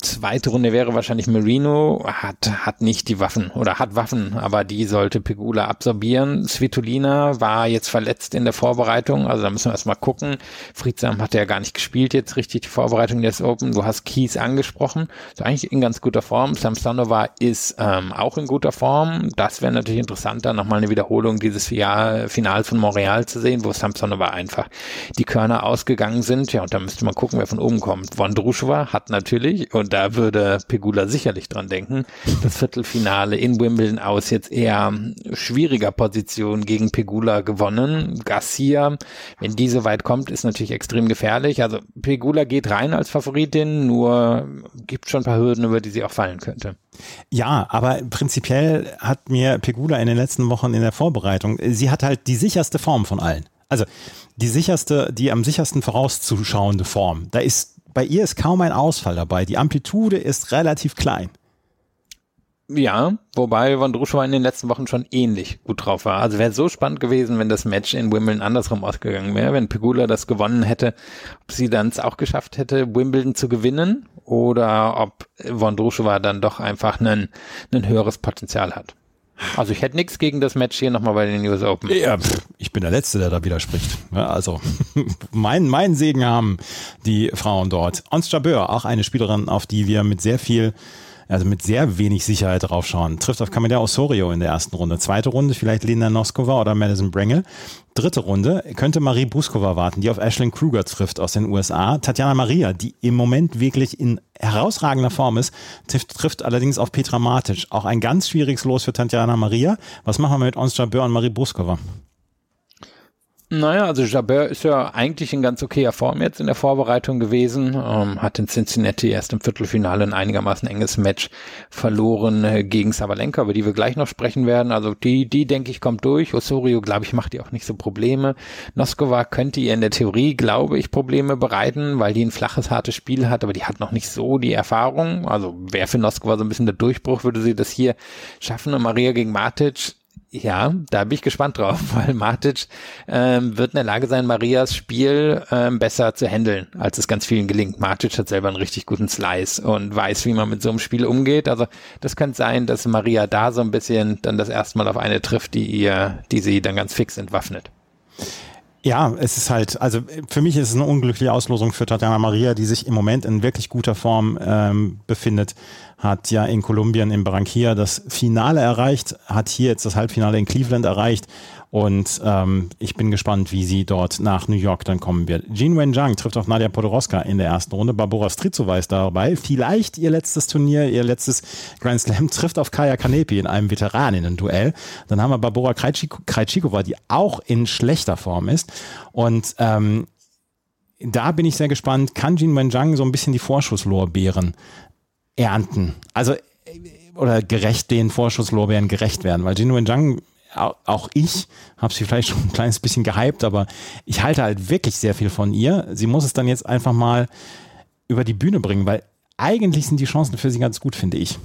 Zweite Runde wäre wahrscheinlich Marino, hat, hat nicht die Waffen oder hat Waffen, aber die sollte Pegula absorbieren. Svitolina war jetzt verletzt in der Vorbereitung, also da müssen wir erstmal gucken. Friedsam hat ja gar nicht gespielt jetzt richtig die Vorbereitung des Open. Du hast Kies angesprochen, ist eigentlich in ganz guter Form. Samsonova ist ähm, auch in guter Form. Das wäre natürlich interessanter, nochmal eine Wiederholung dieses Finals von Montreal zu sehen, wo Samsonova einfach die Körner ausgegangen sind. Ja, und da müsste man gucken, wer von oben kommt. Vondrushova hat natürlich natürlich, und da würde Pegula sicherlich dran denken, das Viertelfinale in Wimbledon aus jetzt eher schwieriger Position gegen Pegula gewonnen. Garcia, wenn diese weit kommt, ist natürlich extrem gefährlich. Also Pegula geht rein als Favoritin, nur gibt schon ein paar Hürden, über die sie auch fallen könnte. Ja, aber prinzipiell hat mir Pegula in den letzten Wochen in der Vorbereitung, sie hat halt die sicherste Form von allen. Also die sicherste, die am sichersten vorauszuschauende Form. Da ist bei ihr ist kaum ein Ausfall dabei. Die Amplitude ist relativ klein. Ja, wobei Vondrushova in den letzten Wochen schon ähnlich gut drauf war. Also wäre so spannend gewesen, wenn das Match in Wimbledon andersrum ausgegangen wäre, wenn Pegula das gewonnen hätte, ob sie dann es auch geschafft hätte, Wimbledon zu gewinnen oder ob Vondrushova dann doch einfach ein, ein höheres Potenzial hat. Also ich hätte nichts gegen das Match hier nochmal bei den US Open. Ja, ich bin der Letzte, der da widerspricht. Ja, also mein, mein Segen haben die Frauen dort. Ons Jabeur, auch eine Spielerin, auf die wir mit sehr viel also mit sehr wenig Sicherheit draufschauen. Trifft auf Camilla Osorio in der ersten Runde. Zweite Runde vielleicht Lena Noskova oder Madison Brengel. Dritte Runde könnte Marie Buskova warten, die auf Ashlyn Kruger trifft aus den USA. Tatjana Maria, die im Moment wirklich in herausragender Form ist, trifft, trifft allerdings auf Petra Matic. Auch ein ganz schwieriges Los für Tatjana Maria. Was machen wir mit Ons Jabeur und Marie Buskova? Naja, also Jabeur ist ja eigentlich in ganz okayer Form jetzt in der Vorbereitung gewesen, ähm, hat in Cincinnati erst im Viertelfinale ein einigermaßen enges Match verloren äh, gegen Sabalenka, über die wir gleich noch sprechen werden. Also die, die denke ich, kommt durch. Osorio, glaube ich, macht ihr auch nicht so Probleme. Noskova könnte ihr in der Theorie, glaube ich, Probleme bereiten, weil die ein flaches, hartes Spiel hat, aber die hat noch nicht so die Erfahrung. Also wäre für Noskova so ein bisschen der Durchbruch, würde sie das hier schaffen. Und Maria gegen Matic ja, da bin ich gespannt drauf, weil Matic ähm, wird in der Lage sein, Marias Spiel ähm, besser zu handeln, als es ganz vielen gelingt. Matic hat selber einen richtig guten Slice und weiß, wie man mit so einem Spiel umgeht. Also das könnte sein, dass Maria da so ein bisschen dann das erste Mal auf eine trifft, die ihr, die sie dann ganz fix entwaffnet. Ja, es ist halt, also für mich ist es eine unglückliche Auslosung für Tatjana Maria, die sich im Moment in wirklich guter Form ähm, befindet hat ja in Kolumbien in Barranquilla das Finale erreicht, hat hier jetzt das Halbfinale in Cleveland erreicht und ähm, ich bin gespannt, wie sie dort nach New York dann kommen wird. Jean Wenjiang trifft auf Nadia Podoroska in der ersten Runde. Barbora Strizova ist dabei. Vielleicht ihr letztes Turnier, ihr letztes Grand Slam trifft auf Kaya Kanepi in einem Veteraninnen-Duell. Dann haben wir Barbora Krejcikova, die auch in schlechter Form ist. Und ähm, da bin ich sehr gespannt, kann Jin Wenjiang so ein bisschen die Vorschusslorbeeren ernten. Also oder gerecht den Vorschusslorbeeren gerecht werden, weil Jin Wenjiang auch ich habe sie vielleicht schon ein kleines bisschen gehypt, aber ich halte halt wirklich sehr viel von ihr. Sie muss es dann jetzt einfach mal über die Bühne bringen, weil eigentlich sind die Chancen für sie ganz gut, finde ich.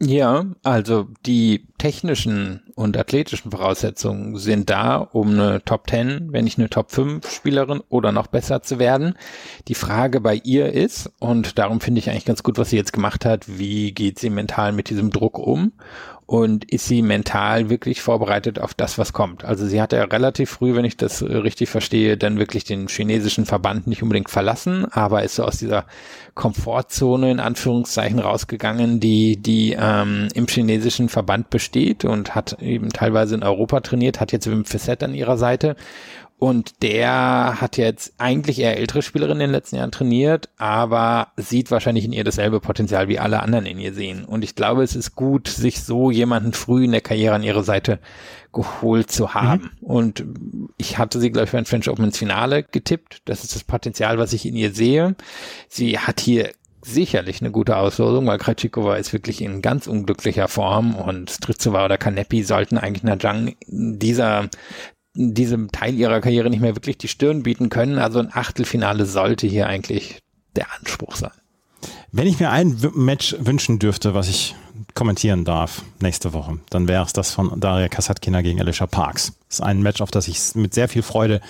Ja, also die technischen und athletischen Voraussetzungen sind da, um eine Top 10, wenn nicht eine Top 5 Spielerin oder noch besser zu werden. Die Frage bei ihr ist, und darum finde ich eigentlich ganz gut, was sie jetzt gemacht hat, wie geht sie mental mit diesem Druck um? Und ist sie mental wirklich vorbereitet auf das, was kommt. Also sie hat ja relativ früh, wenn ich das richtig verstehe, dann wirklich den chinesischen Verband nicht unbedingt verlassen, aber ist so aus dieser Komfortzone in Anführungszeichen rausgegangen, die die ähm, im chinesischen Verband besteht und hat eben teilweise in Europa trainiert, hat jetzt Wim Fissett an ihrer Seite und der hat jetzt eigentlich eher ältere Spielerinnen in den letzten Jahren trainiert, aber sieht wahrscheinlich in ihr dasselbe Potenzial wie alle anderen in ihr sehen. Und ich glaube, es ist gut, sich so jemanden früh in der Karriere an ihre Seite geholt zu haben. Mhm. Und ich hatte sie, glaube ich, beim French Open ins Finale getippt. Das ist das Potenzial, was ich in ihr sehe. Sie hat hier sicherlich eine gute Auslosung, weil Krejcikova ist wirklich in ganz unglücklicher Form und Strizova oder Kanepi sollten eigentlich Najang dieser diesem Teil ihrer Karriere nicht mehr wirklich die Stirn bieten können. Also ein Achtelfinale sollte hier eigentlich der Anspruch sein. Wenn ich mir ein Match wünschen dürfte, was ich kommentieren darf nächste Woche, dann wäre es das von Daria Kasatkina gegen Alicia Parks. Das ist ein Match, auf das ich mit sehr viel Freude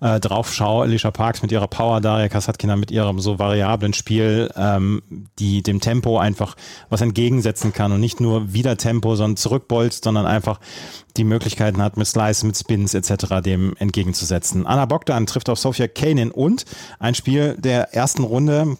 äh, drauf schaue. Alicia Parks mit ihrer Power, Daria Kasatkina mit ihrem so variablen Spiel, ähm, die dem Tempo einfach was entgegensetzen kann und nicht nur wieder Tempo, sondern zurückbolzt, sondern einfach die Möglichkeiten hat, mit Slices, mit Spins etc. dem entgegenzusetzen. Anna Bogdan trifft auf Sofia Kanin und ein Spiel der ersten Runde,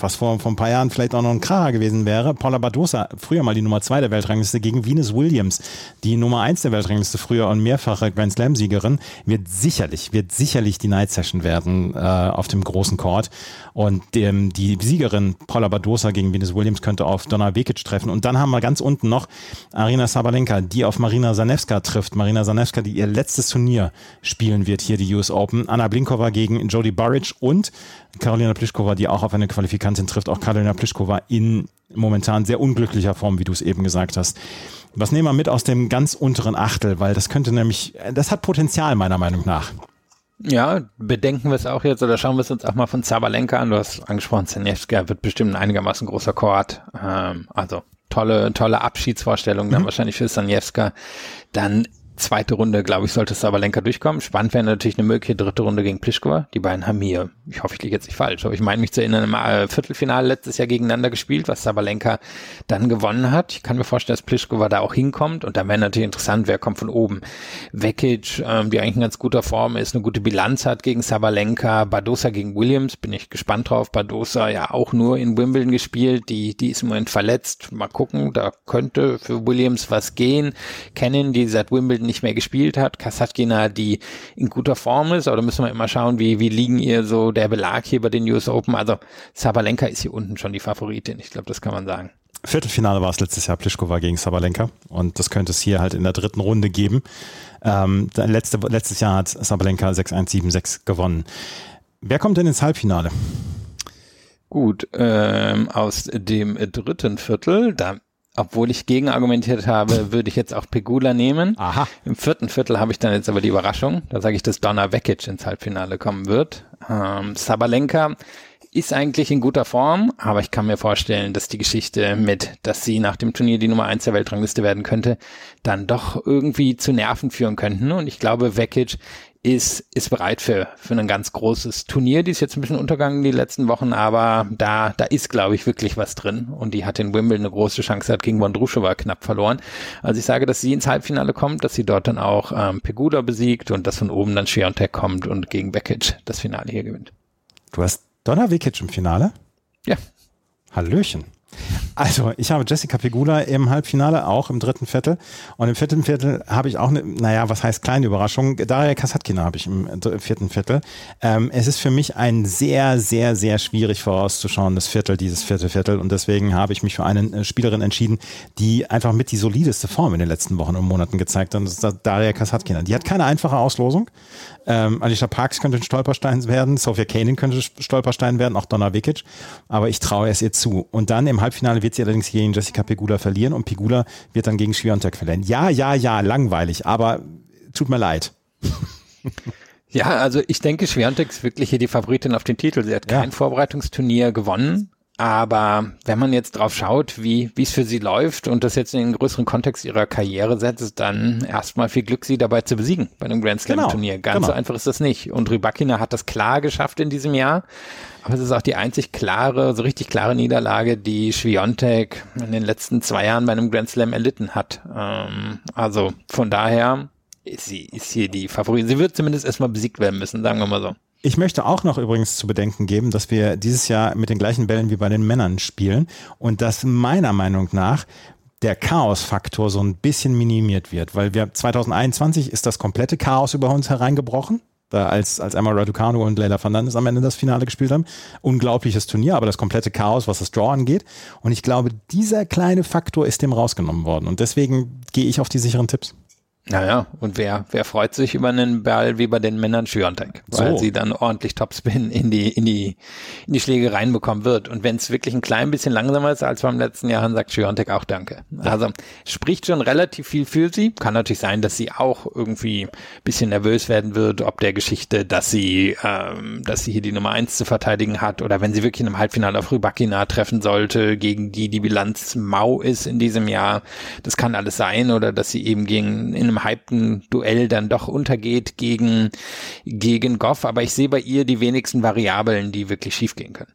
was vor, vor ein paar Jahren vielleicht auch noch ein Kracher gewesen wäre, Paula Badosa, früher mal die Nummer zwei der Weltrangliste, gegen Venus Williams, die Nummer eins der Weltrangliste früher und mehrfache Grand Slam-Siegerin, wird sicherlich, wird sicherlich die Night Session werden äh, auf dem großen Court. Und ähm, die Siegerin Paula Badosa gegen Venus Williams könnte auf Donna Vekic treffen. Und dann haben wir ganz unten noch Arina Sabalenka, die auf Marina Zanevska trifft. Marina Zanevska, die ihr letztes Turnier spielen wird, hier die US Open. Anna Blinkova gegen Jodie Burridge und Karolina Pliskova, die auch auf eine Qualifikantin trifft, auch Karolina Pliskova in momentan sehr unglücklicher Form, wie du es eben gesagt hast. Was nehmen wir mit aus dem ganz unteren Achtel, weil das könnte nämlich, das hat Potenzial meiner Meinung nach. Ja, bedenken wir es auch jetzt oder schauen wir es uns auch mal von Zabalenka an. Du hast angesprochen, Zenevska wird bestimmt ein einigermaßen großer Chord. Ähm, also tolle, tolle Abschiedsvorstellung dann mhm. wahrscheinlich für Sanjewska. Dann zweite Runde, glaube ich, sollte Sabalenka durchkommen. Spannend wäre natürlich eine mögliche dritte Runde gegen Pliskova. Die beiden haben hier, ich hoffe, ich liege jetzt nicht falsch, aber ich meine mich zu erinnern, im äh, Viertelfinale letztes Jahr gegeneinander gespielt, was Sabalenka dann gewonnen hat. Ich kann mir vorstellen, dass Pliskova da auch hinkommt und da wäre natürlich interessant, wer kommt von oben. Vekic, ähm, die eigentlich in ganz guter Form ist, eine gute Bilanz hat gegen Sabalenka, Badosa gegen Williams, bin ich gespannt drauf. Badosa ja auch nur in Wimbledon gespielt, die, die ist im Moment verletzt. Mal gucken, da könnte für Williams was gehen. Kennen, die seit Wimbledon nicht mehr gespielt hat. Kasatkina, die in guter Form ist, aber da müssen wir immer schauen, wie, wie liegen ihr so der Belag hier bei den US Open. Also Sabalenka ist hier unten schon die Favoritin. Ich glaube, das kann man sagen. Viertelfinale war es letztes Jahr Pliskova gegen Sabalenka und das könnte es hier halt in der dritten Runde geben. Ähm, letzte, letztes Jahr hat Sabalenka 6-1-7-6 gewonnen. Wer kommt denn ins Halbfinale? Gut, ähm, aus dem dritten Viertel, da obwohl ich gegen argumentiert habe, würde ich jetzt auch Pegula nehmen. Aha. Im vierten Viertel habe ich dann jetzt aber die Überraschung. Da sage ich, dass Donna Vekic ins Halbfinale kommen wird. Ähm, Sabalenka ist eigentlich in guter Form, aber ich kann mir vorstellen, dass die Geschichte mit, dass sie nach dem Turnier die Nummer eins der Weltrangliste werden könnte, dann doch irgendwie zu Nerven führen könnten. Und ich glaube, Vekic ist, ist bereit für, für ein ganz großes Turnier. Die ist jetzt ein bisschen untergegangen die letzten Wochen, aber da, da ist, glaube ich, wirklich was drin. Und die hat in Wimbledon eine große Chance, hat gegen Wondruschewa knapp verloren. Also ich sage, dass sie ins Halbfinale kommt, dass sie dort dann auch ähm, Peguda besiegt und dass von oben dann Schiontek kommt und gegen Bekic das Finale hier gewinnt. Du hast Donna Vekic im Finale? Ja. Hallöchen. Also, ich habe Jessica Pegula im Halbfinale, auch im dritten Viertel. Und im vierten Viertel habe ich auch eine, naja, was heißt kleine Überraschung? Daria Kasatkina habe ich im vierten Viertel. Ähm, es ist für mich ein sehr, sehr, sehr schwierig vorauszuschauendes Viertel, dieses vierte Viertel. Und deswegen habe ich mich für eine äh, Spielerin entschieden, die einfach mit die solideste Form in den letzten Wochen und Monaten gezeigt hat. Und das ist Daria Kasatkina. Die hat keine einfache Auslosung. Ähm, Alicia Parks könnte ein Stolperstein werden, Sofia Kanin könnte Stolperstein werden, auch Donna Vikic. Aber ich traue es ihr zu. Und dann im Halbfinale wird sie allerdings gegen Jessica Pegula verlieren und Pegula wird dann gegen Schwiontek verlieren. Ja, ja, ja, langweilig, aber tut mir leid. Ja, also ich denke, Schwiontek ist wirklich hier die Favoritin auf den Titel. Sie hat kein ja. Vorbereitungsturnier gewonnen. Aber wenn man jetzt drauf schaut, wie wie es für sie läuft und das jetzt in den größeren Kontext ihrer Karriere setzt, dann erstmal viel Glück, sie dabei zu besiegen bei einem Grand Slam Turnier. Genau, Ganz genau. so einfach ist das nicht. Und Rybakina hat das klar geschafft in diesem Jahr. Aber es ist auch die einzig klare, so richtig klare Niederlage, die Schwiontek in den letzten zwei Jahren bei einem Grand Slam erlitten hat. Ähm, also von daher ist sie ist hier die Favoritin. Sie wird zumindest erstmal besiegt werden müssen, sagen wir mal so. Ich möchte auch noch übrigens zu bedenken geben, dass wir dieses Jahr mit den gleichen Bällen wie bei den Männern spielen und dass meiner Meinung nach der Chaos-Faktor so ein bisschen minimiert wird, weil wir 2021 ist das komplette Chaos über uns hereingebrochen. Da als, als Emma Raducanu und Leila Fernandes am Ende das Finale gespielt haben. Unglaubliches Turnier, aber das komplette Chaos, was das Draw angeht. Und ich glaube, dieser kleine Faktor ist dem rausgenommen worden. Und deswegen gehe ich auf die sicheren Tipps. Naja, und wer, wer freut sich über einen Ball wie bei den Männern Schiontek, weil so. sie dann ordentlich Topspin in die, in die, in die Schläge reinbekommen wird. Und wenn es wirklich ein klein bisschen langsamer ist als beim letzten Jahr, dann sagt Schiontek auch Danke. Ja. Also spricht schon relativ viel für sie. Kann natürlich sein, dass sie auch irgendwie bisschen nervös werden wird, ob der Geschichte, dass sie, ähm, dass sie hier die Nummer eins zu verteidigen hat oder wenn sie wirklich in einem Halbfinale auf Rybakina treffen sollte, gegen die die Bilanz mau ist in diesem Jahr. Das kann alles sein oder dass sie eben gegen in einem einem Duell dann doch untergeht gegen, gegen Goff. Aber ich sehe bei ihr die wenigsten Variablen, die wirklich schiefgehen können.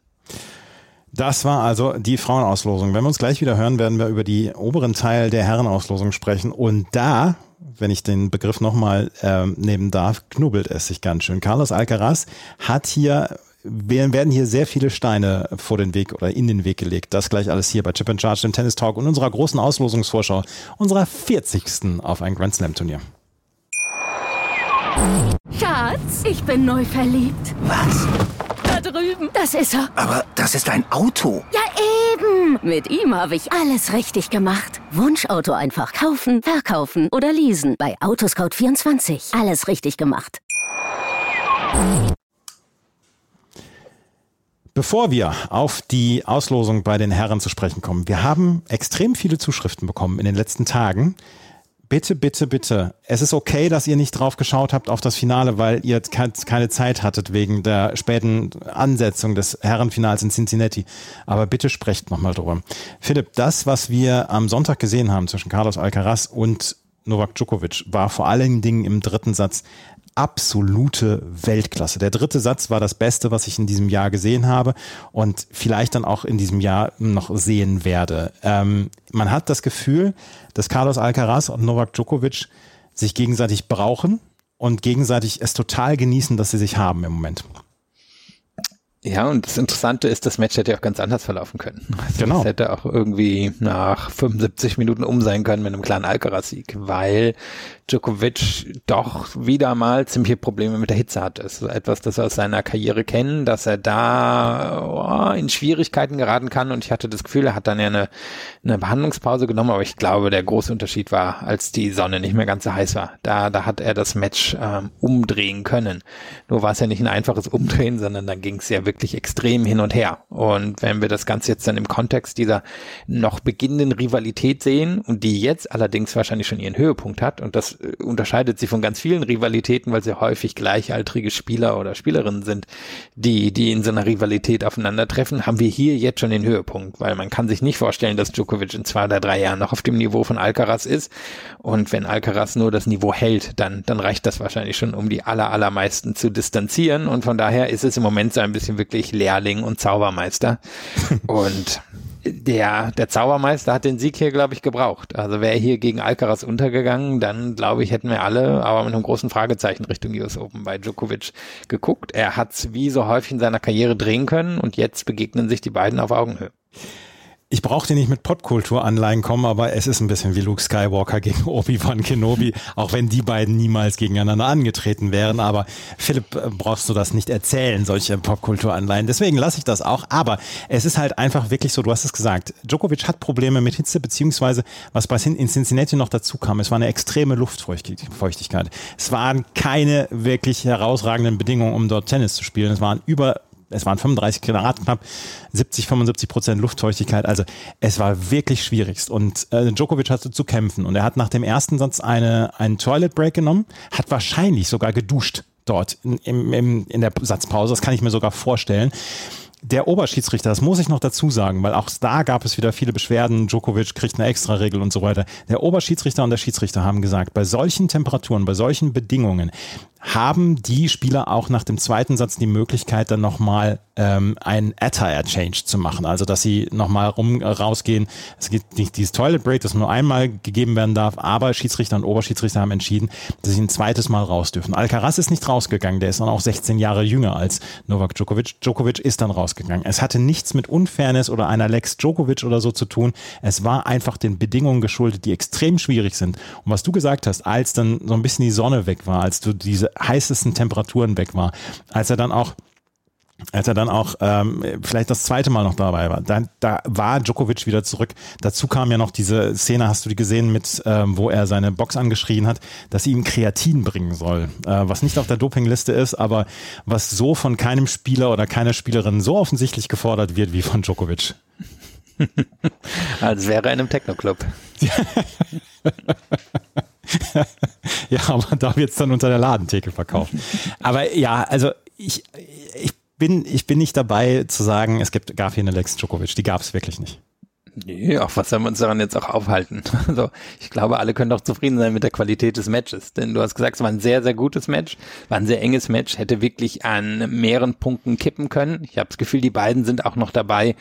Das war also die Frauenauslosung. Wenn wir uns gleich wieder hören, werden wir über die oberen Teil der Herrenauslosung sprechen. Und da, wenn ich den Begriff nochmal äh, nehmen darf, knubbelt es sich ganz schön. Carlos Alcaraz hat hier wir werden hier sehr viele Steine vor den Weg oder in den Weg gelegt. Das gleich alles hier bei Chip and Charge, dem Tennis Talk und unserer großen Auslosungsvorschau, unserer 40. auf ein Grand Slam Turnier. Schatz, ich bin neu verliebt. Was? Da drüben. Das ist er. Aber das ist ein Auto. Ja, eben. Mit ihm habe ich alles richtig gemacht. Wunschauto einfach kaufen, verkaufen oder leasen. Bei Autoscout24. Alles richtig gemacht. Bevor wir auf die Auslosung bei den Herren zu sprechen kommen, wir haben extrem viele Zuschriften bekommen in den letzten Tagen. Bitte, bitte, bitte. Es ist okay, dass ihr nicht drauf geschaut habt auf das Finale, weil ihr keine Zeit hattet wegen der späten Ansetzung des Herrenfinals in Cincinnati. Aber bitte sprecht nochmal drüber. Philipp, das, was wir am Sonntag gesehen haben zwischen Carlos Alcaraz und Novak Djokovic, war vor allen Dingen im dritten Satz absolute Weltklasse. Der dritte Satz war das Beste, was ich in diesem Jahr gesehen habe und vielleicht dann auch in diesem Jahr noch sehen werde. Ähm, man hat das Gefühl, dass Carlos Alcaraz und Novak Djokovic sich gegenseitig brauchen und gegenseitig es total genießen, dass sie sich haben im Moment. Ja, und das Interessante ist, das Match hätte ja auch ganz anders verlaufen können. Also Genau. Es hätte auch irgendwie nach 75 Minuten um sein können mit einem klaren Alcaraz-Sieg, weil Djokovic doch wieder mal ziemliche Probleme mit der Hitze hat. Das ist etwas, das wir aus seiner Karriere kennen, dass er da oh, in Schwierigkeiten geraten kann. Und ich hatte das Gefühl, er hat dann ja eine, eine Behandlungspause genommen, aber ich glaube, der große Unterschied war, als die Sonne nicht mehr ganz so heiß war. Da, da hat er das Match ähm, umdrehen können. Nur war es ja nicht ein einfaches Umdrehen, sondern dann ging es ja wirklich extrem hin und her. Und wenn wir das Ganze jetzt dann im Kontext dieser noch beginnenden Rivalität sehen und die jetzt allerdings wahrscheinlich schon ihren Höhepunkt hat und das äh, unterscheidet sie von ganz vielen Rivalitäten, weil sie häufig gleichaltrige Spieler oder Spielerinnen sind, die, die in so einer Rivalität aufeinandertreffen, haben wir hier jetzt schon den Höhepunkt, weil man kann sich nicht vorstellen, dass Djokovic in zwei oder drei Jahren noch auf dem Niveau von Alcaraz ist. Und wenn Alcaraz nur das Niveau hält, dann, dann reicht das wahrscheinlich schon, um die aller, allermeisten zu distanzieren. Und von daher ist es im Moment so ein bisschen wirklich Lehrling und Zaubermeister und der, der Zaubermeister hat den Sieg hier, glaube ich, gebraucht. Also wäre er hier gegen Alcaraz untergegangen, dann glaube ich, hätten wir alle, aber mit einem großen Fragezeichen Richtung US Open bei Djokovic geguckt. Er hat es wie so häufig in seiner Karriere drehen können und jetzt begegnen sich die beiden auf Augenhöhe. Ich brauchte nicht mit Popkulturanleihen kommen, aber es ist ein bisschen wie Luke Skywalker gegen Obi-Wan Kenobi, auch wenn die beiden niemals gegeneinander angetreten wären. Aber Philipp, äh, brauchst du das nicht erzählen, solche Popkulturanleihen. Deswegen lasse ich das auch. Aber es ist halt einfach wirklich so, du hast es gesagt, Djokovic hat Probleme mit Hitze, beziehungsweise was bei in Cincinnati noch dazu kam, es war eine extreme Luftfeuchtigkeit. Es waren keine wirklich herausragenden Bedingungen, um dort Tennis zu spielen. Es waren über es waren 35 Grad knapp, 70, 75 Prozent Luftfeuchtigkeit. Also es war wirklich schwierigst. Und äh, Djokovic hatte zu kämpfen. Und er hat nach dem ersten Satz eine, einen Toilet Break genommen, hat wahrscheinlich sogar geduscht dort in, im, in der Satzpause. Das kann ich mir sogar vorstellen. Der Oberschiedsrichter, das muss ich noch dazu sagen, weil auch da gab es wieder viele Beschwerden. Djokovic kriegt eine Extraregel und so weiter. Der Oberschiedsrichter und der Schiedsrichter haben gesagt, bei solchen Temperaturen, bei solchen Bedingungen haben die Spieler auch nach dem zweiten Satz die Möglichkeit, dann nochmal ähm, einen Attire-Change zu machen. Also, dass sie nochmal rum äh, rausgehen. Es gibt nicht dieses Toilet Break, das nur einmal gegeben werden darf, aber Schiedsrichter und Oberschiedsrichter haben entschieden, dass sie ein zweites Mal raus dürfen. Alcaraz ist nicht rausgegangen, der ist dann auch 16 Jahre jünger als Novak Djokovic. Djokovic ist dann rausgegangen. Es hatte nichts mit Unfairness oder einer Lex Djokovic oder so zu tun. Es war einfach den Bedingungen geschuldet, die extrem schwierig sind. Und was du gesagt hast, als dann so ein bisschen die Sonne weg war, als du diese heißesten Temperaturen weg war, als er dann auch als er dann auch ähm, vielleicht das zweite Mal noch dabei war, da, da war Djokovic wieder zurück. Dazu kam ja noch diese Szene, hast du die gesehen, mit ähm, wo er seine Box angeschrien hat, dass sie ihm Kreatin bringen soll, äh, was nicht auf der Dopingliste ist, aber was so von keinem Spieler oder keiner Spielerin so offensichtlich gefordert wird wie von Djokovic. Als wäre er in einem Techno-Club. ja, aber da wird's dann unter der Ladentheke verkauft. Aber ja, also ich, ich bin, ich bin nicht dabei zu sagen, es gibt, gab hier eine Lex Djokovic. Die gab es wirklich nicht. Nee, auch was sollen wir uns daran jetzt auch aufhalten? Also ich glaube, alle können doch zufrieden sein mit der Qualität des Matches. Denn du hast gesagt, es war ein sehr, sehr gutes Match, war ein sehr enges Match, hätte wirklich an mehreren Punkten kippen können. Ich habe das Gefühl, die beiden sind auch noch dabei,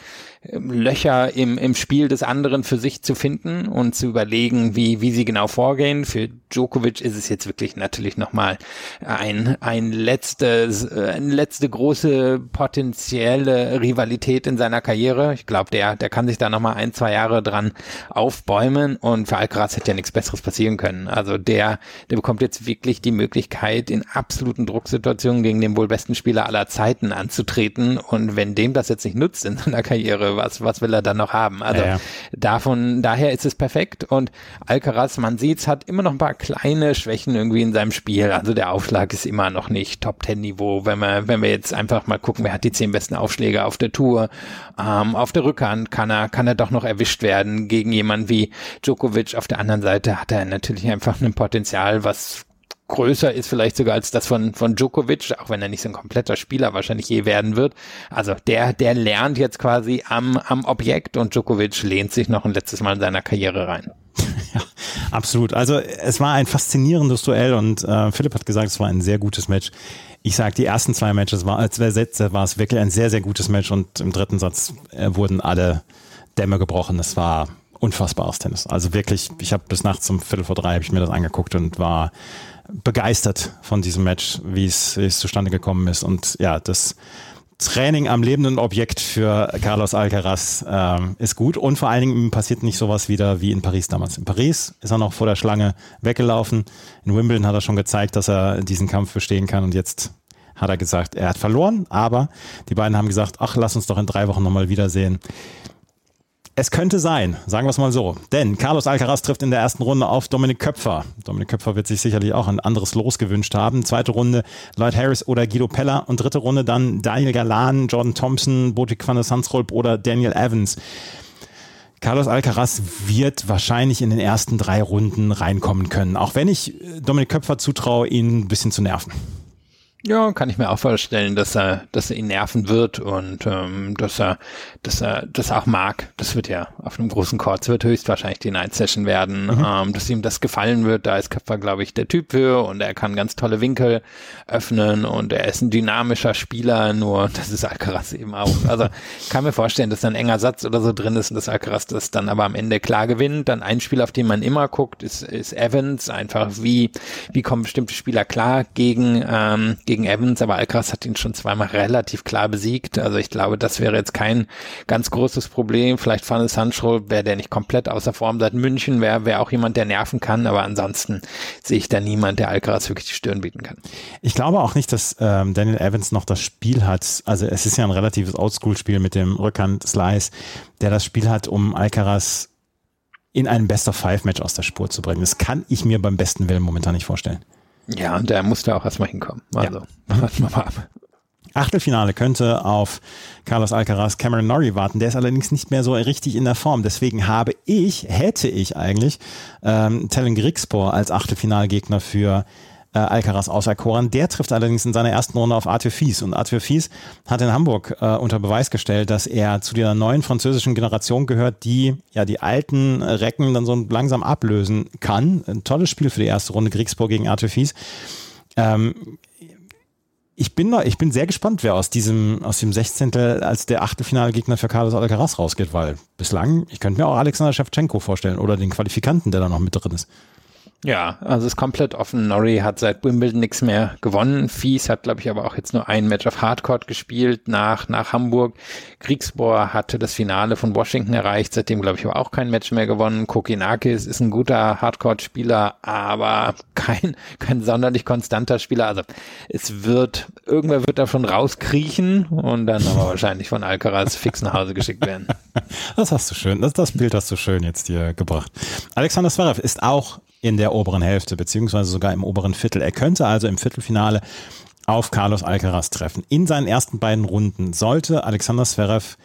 Löcher im, im Spiel des anderen für sich zu finden und zu überlegen, wie, wie sie genau vorgehen. Für Djokovic ist es jetzt wirklich natürlich nochmal ein, ein letztes, äh, eine letzte große potenzielle Rivalität in seiner Karriere. Ich glaube, der, der kann sich da nochmal ein, zwei Jahre dran aufbäumen und für Alcaraz hätte ja nichts Besseres passieren können. Also der, der bekommt jetzt wirklich die Möglichkeit, in absoluten Drucksituationen gegen den wohl besten Spieler aller Zeiten anzutreten und wenn dem das jetzt nicht nutzt in seiner Karriere, was, was will er dann noch haben? Also Ja, davon, daher ist es perfekt und Alcaraz, man sieht's, hat immer noch ein paar kleine Schwächen irgendwie in seinem Spiel. Also der Aufschlag ist immer noch nicht Top-10-Niveau. Wenn wir, wenn wir jetzt einfach mal gucken, wer hat die zehn besten Aufschläge auf der Tour, ähm, auf der Rückhand kann er, kann er doch noch erwischt werden gegen jemanden wie Djokovic. Auf der anderen Seite hat er natürlich einfach ein Potenzial, was größer ist vielleicht sogar als das von, von Djokovic, auch wenn er nicht so ein kompletter Spieler wahrscheinlich je werden wird. Also der, der lernt jetzt quasi am, am Objekt und Djokovic lehnt sich noch ein letztes Mal in seiner Karriere rein. Ja, absolut. Also es war ein faszinierendes Duell und äh, Philipp hat gesagt, es war ein sehr gutes Match. Ich sage, die ersten zwei Matches war, als zwei Sätze war es wirklich ein sehr, sehr gutes Match und im dritten Satz äh, wurden alle Dämme gebrochen. Es war unfassbares Tennis. Also wirklich, ich habe bis nachts um Viertel vor drei habe ich mir das angeguckt und war begeistert von diesem Match, wie es, zustande gekommen ist. Und ja, das Training am lebenden Objekt für Carlos Alcaraz ähm, ist gut und vor allen Dingen passiert nicht sowas wieder wie in Paris damals. In Paris ist er noch vor der Schlange weggelaufen. In Wimbledon hat er schon gezeigt, dass er diesen Kampf bestehen kann und jetzt hat er gesagt, er hat verloren, aber die beiden haben gesagt, ach, lass uns doch in drei Wochen nochmal wiedersehen. Es könnte sein, sagen wir es mal so. Denn Carlos Alcaraz trifft in der ersten Runde auf Dominik Köpfer. Dominik Köpfer wird sich sicherlich auch ein anderes Los gewünscht haben. Zweite Runde Lloyd Harris oder Guido Pella. Und dritte Runde dann Daniel Galan, Jordan Thompson, Botik van der Sandsrolp oder Daniel Evans. Carlos Alcaraz wird wahrscheinlich in den ersten drei Runden reinkommen können. Auch wenn ich Dominik Köpfer zutraue, ihn ein bisschen zu nerven. Ja, kann ich mir auch vorstellen, dass er, dass er ihn nerven wird und ähm, dass er, dass er das auch mag. Das wird ja auf einem großen Court, wird höchstwahrscheinlich die Night Session werden, mhm. ähm, dass ihm das gefallen wird. Da ist Köpfer, glaube ich, der Typ für und er kann ganz tolle Winkel öffnen und er ist ein dynamischer Spieler. Nur das ist Alcaraz eben auch. Also kann mir vorstellen, dass da ein enger Satz oder so drin ist und dass Alcaraz das dann aber am Ende klar gewinnt. Dann ein Spiel, auf den man immer guckt, ist, ist Evans. Einfach wie wie kommen bestimmte Spieler klar gegen ähm, gegen Evans, aber Alcaraz hat ihn schon zweimal relativ klar besiegt. Also ich glaube, das wäre jetzt kein ganz großes Problem. Vielleicht Fanny Sancho wäre der nicht komplett außer Form seit München, wäre wär auch jemand, der nerven kann, aber ansonsten sehe ich da niemand, der Alcaraz wirklich die Stirn bieten kann. Ich glaube auch nicht, dass ähm, Daniel Evans noch das Spiel hat. Also es ist ja ein relatives Oldschool-Spiel mit dem Rückhand-Slice, der das Spiel hat, um Alcaraz in ein Best-of-Five-Match aus der Spur zu bringen. Das kann ich mir beim besten Willen momentan nicht vorstellen. Ja, und der musste auch erstmal hinkommen. Also, ja. warten wir mal ab. Achtelfinale könnte auf Carlos Alcaraz Cameron Norrie warten. Der ist allerdings nicht mehr so richtig in der Form. Deswegen habe ich, hätte ich eigentlich ähm, Tellen Grigspor als Achtelfinalgegner für äh, Alcaraz auserkoren. Der trifft allerdings in seiner ersten Runde auf Arthur Fies. Und Arthur Fies hat in Hamburg äh, unter Beweis gestellt, dass er zu der neuen französischen Generation gehört, die ja die alten Recken dann so langsam ablösen kann. Ein tolles Spiel für die erste Runde Griegsburg gegen Arthur Fies. Ähm, ich bin, da, ich bin sehr gespannt, wer aus diesem, aus dem 16. als der Achtelfinalgegner für Carlos Alcaraz rausgeht, weil bislang, ich könnte mir auch Alexander Shevchenko vorstellen oder den Qualifikanten, der da noch mit drin ist. Ja, also ist komplett offen. Norrie hat seit Wimbledon nichts mehr gewonnen. Fies hat, glaube ich, aber auch jetzt nur ein Match auf Hardcourt gespielt nach, nach Hamburg. Kriegsbohr hatte das Finale von Washington erreicht, seitdem, glaube ich, aber auch kein Match mehr gewonnen. Kokinakis ist ein guter Hardcourt-Spieler, aber kein, kein sonderlich konstanter Spieler. Also es wird, irgendwer wird davon rauskriechen und dann aber wahrscheinlich von Alcaraz fix nach Hause geschickt werden. Das hast du schön, das, das Bild hast du schön jetzt hier gebracht. Alexander Zverev ist auch in der oberen Hälfte, beziehungsweise sogar im oberen Viertel. Er könnte also im Viertelfinale auf Carlos Alcaraz treffen. In seinen ersten beiden Runden sollte Alexander Zverev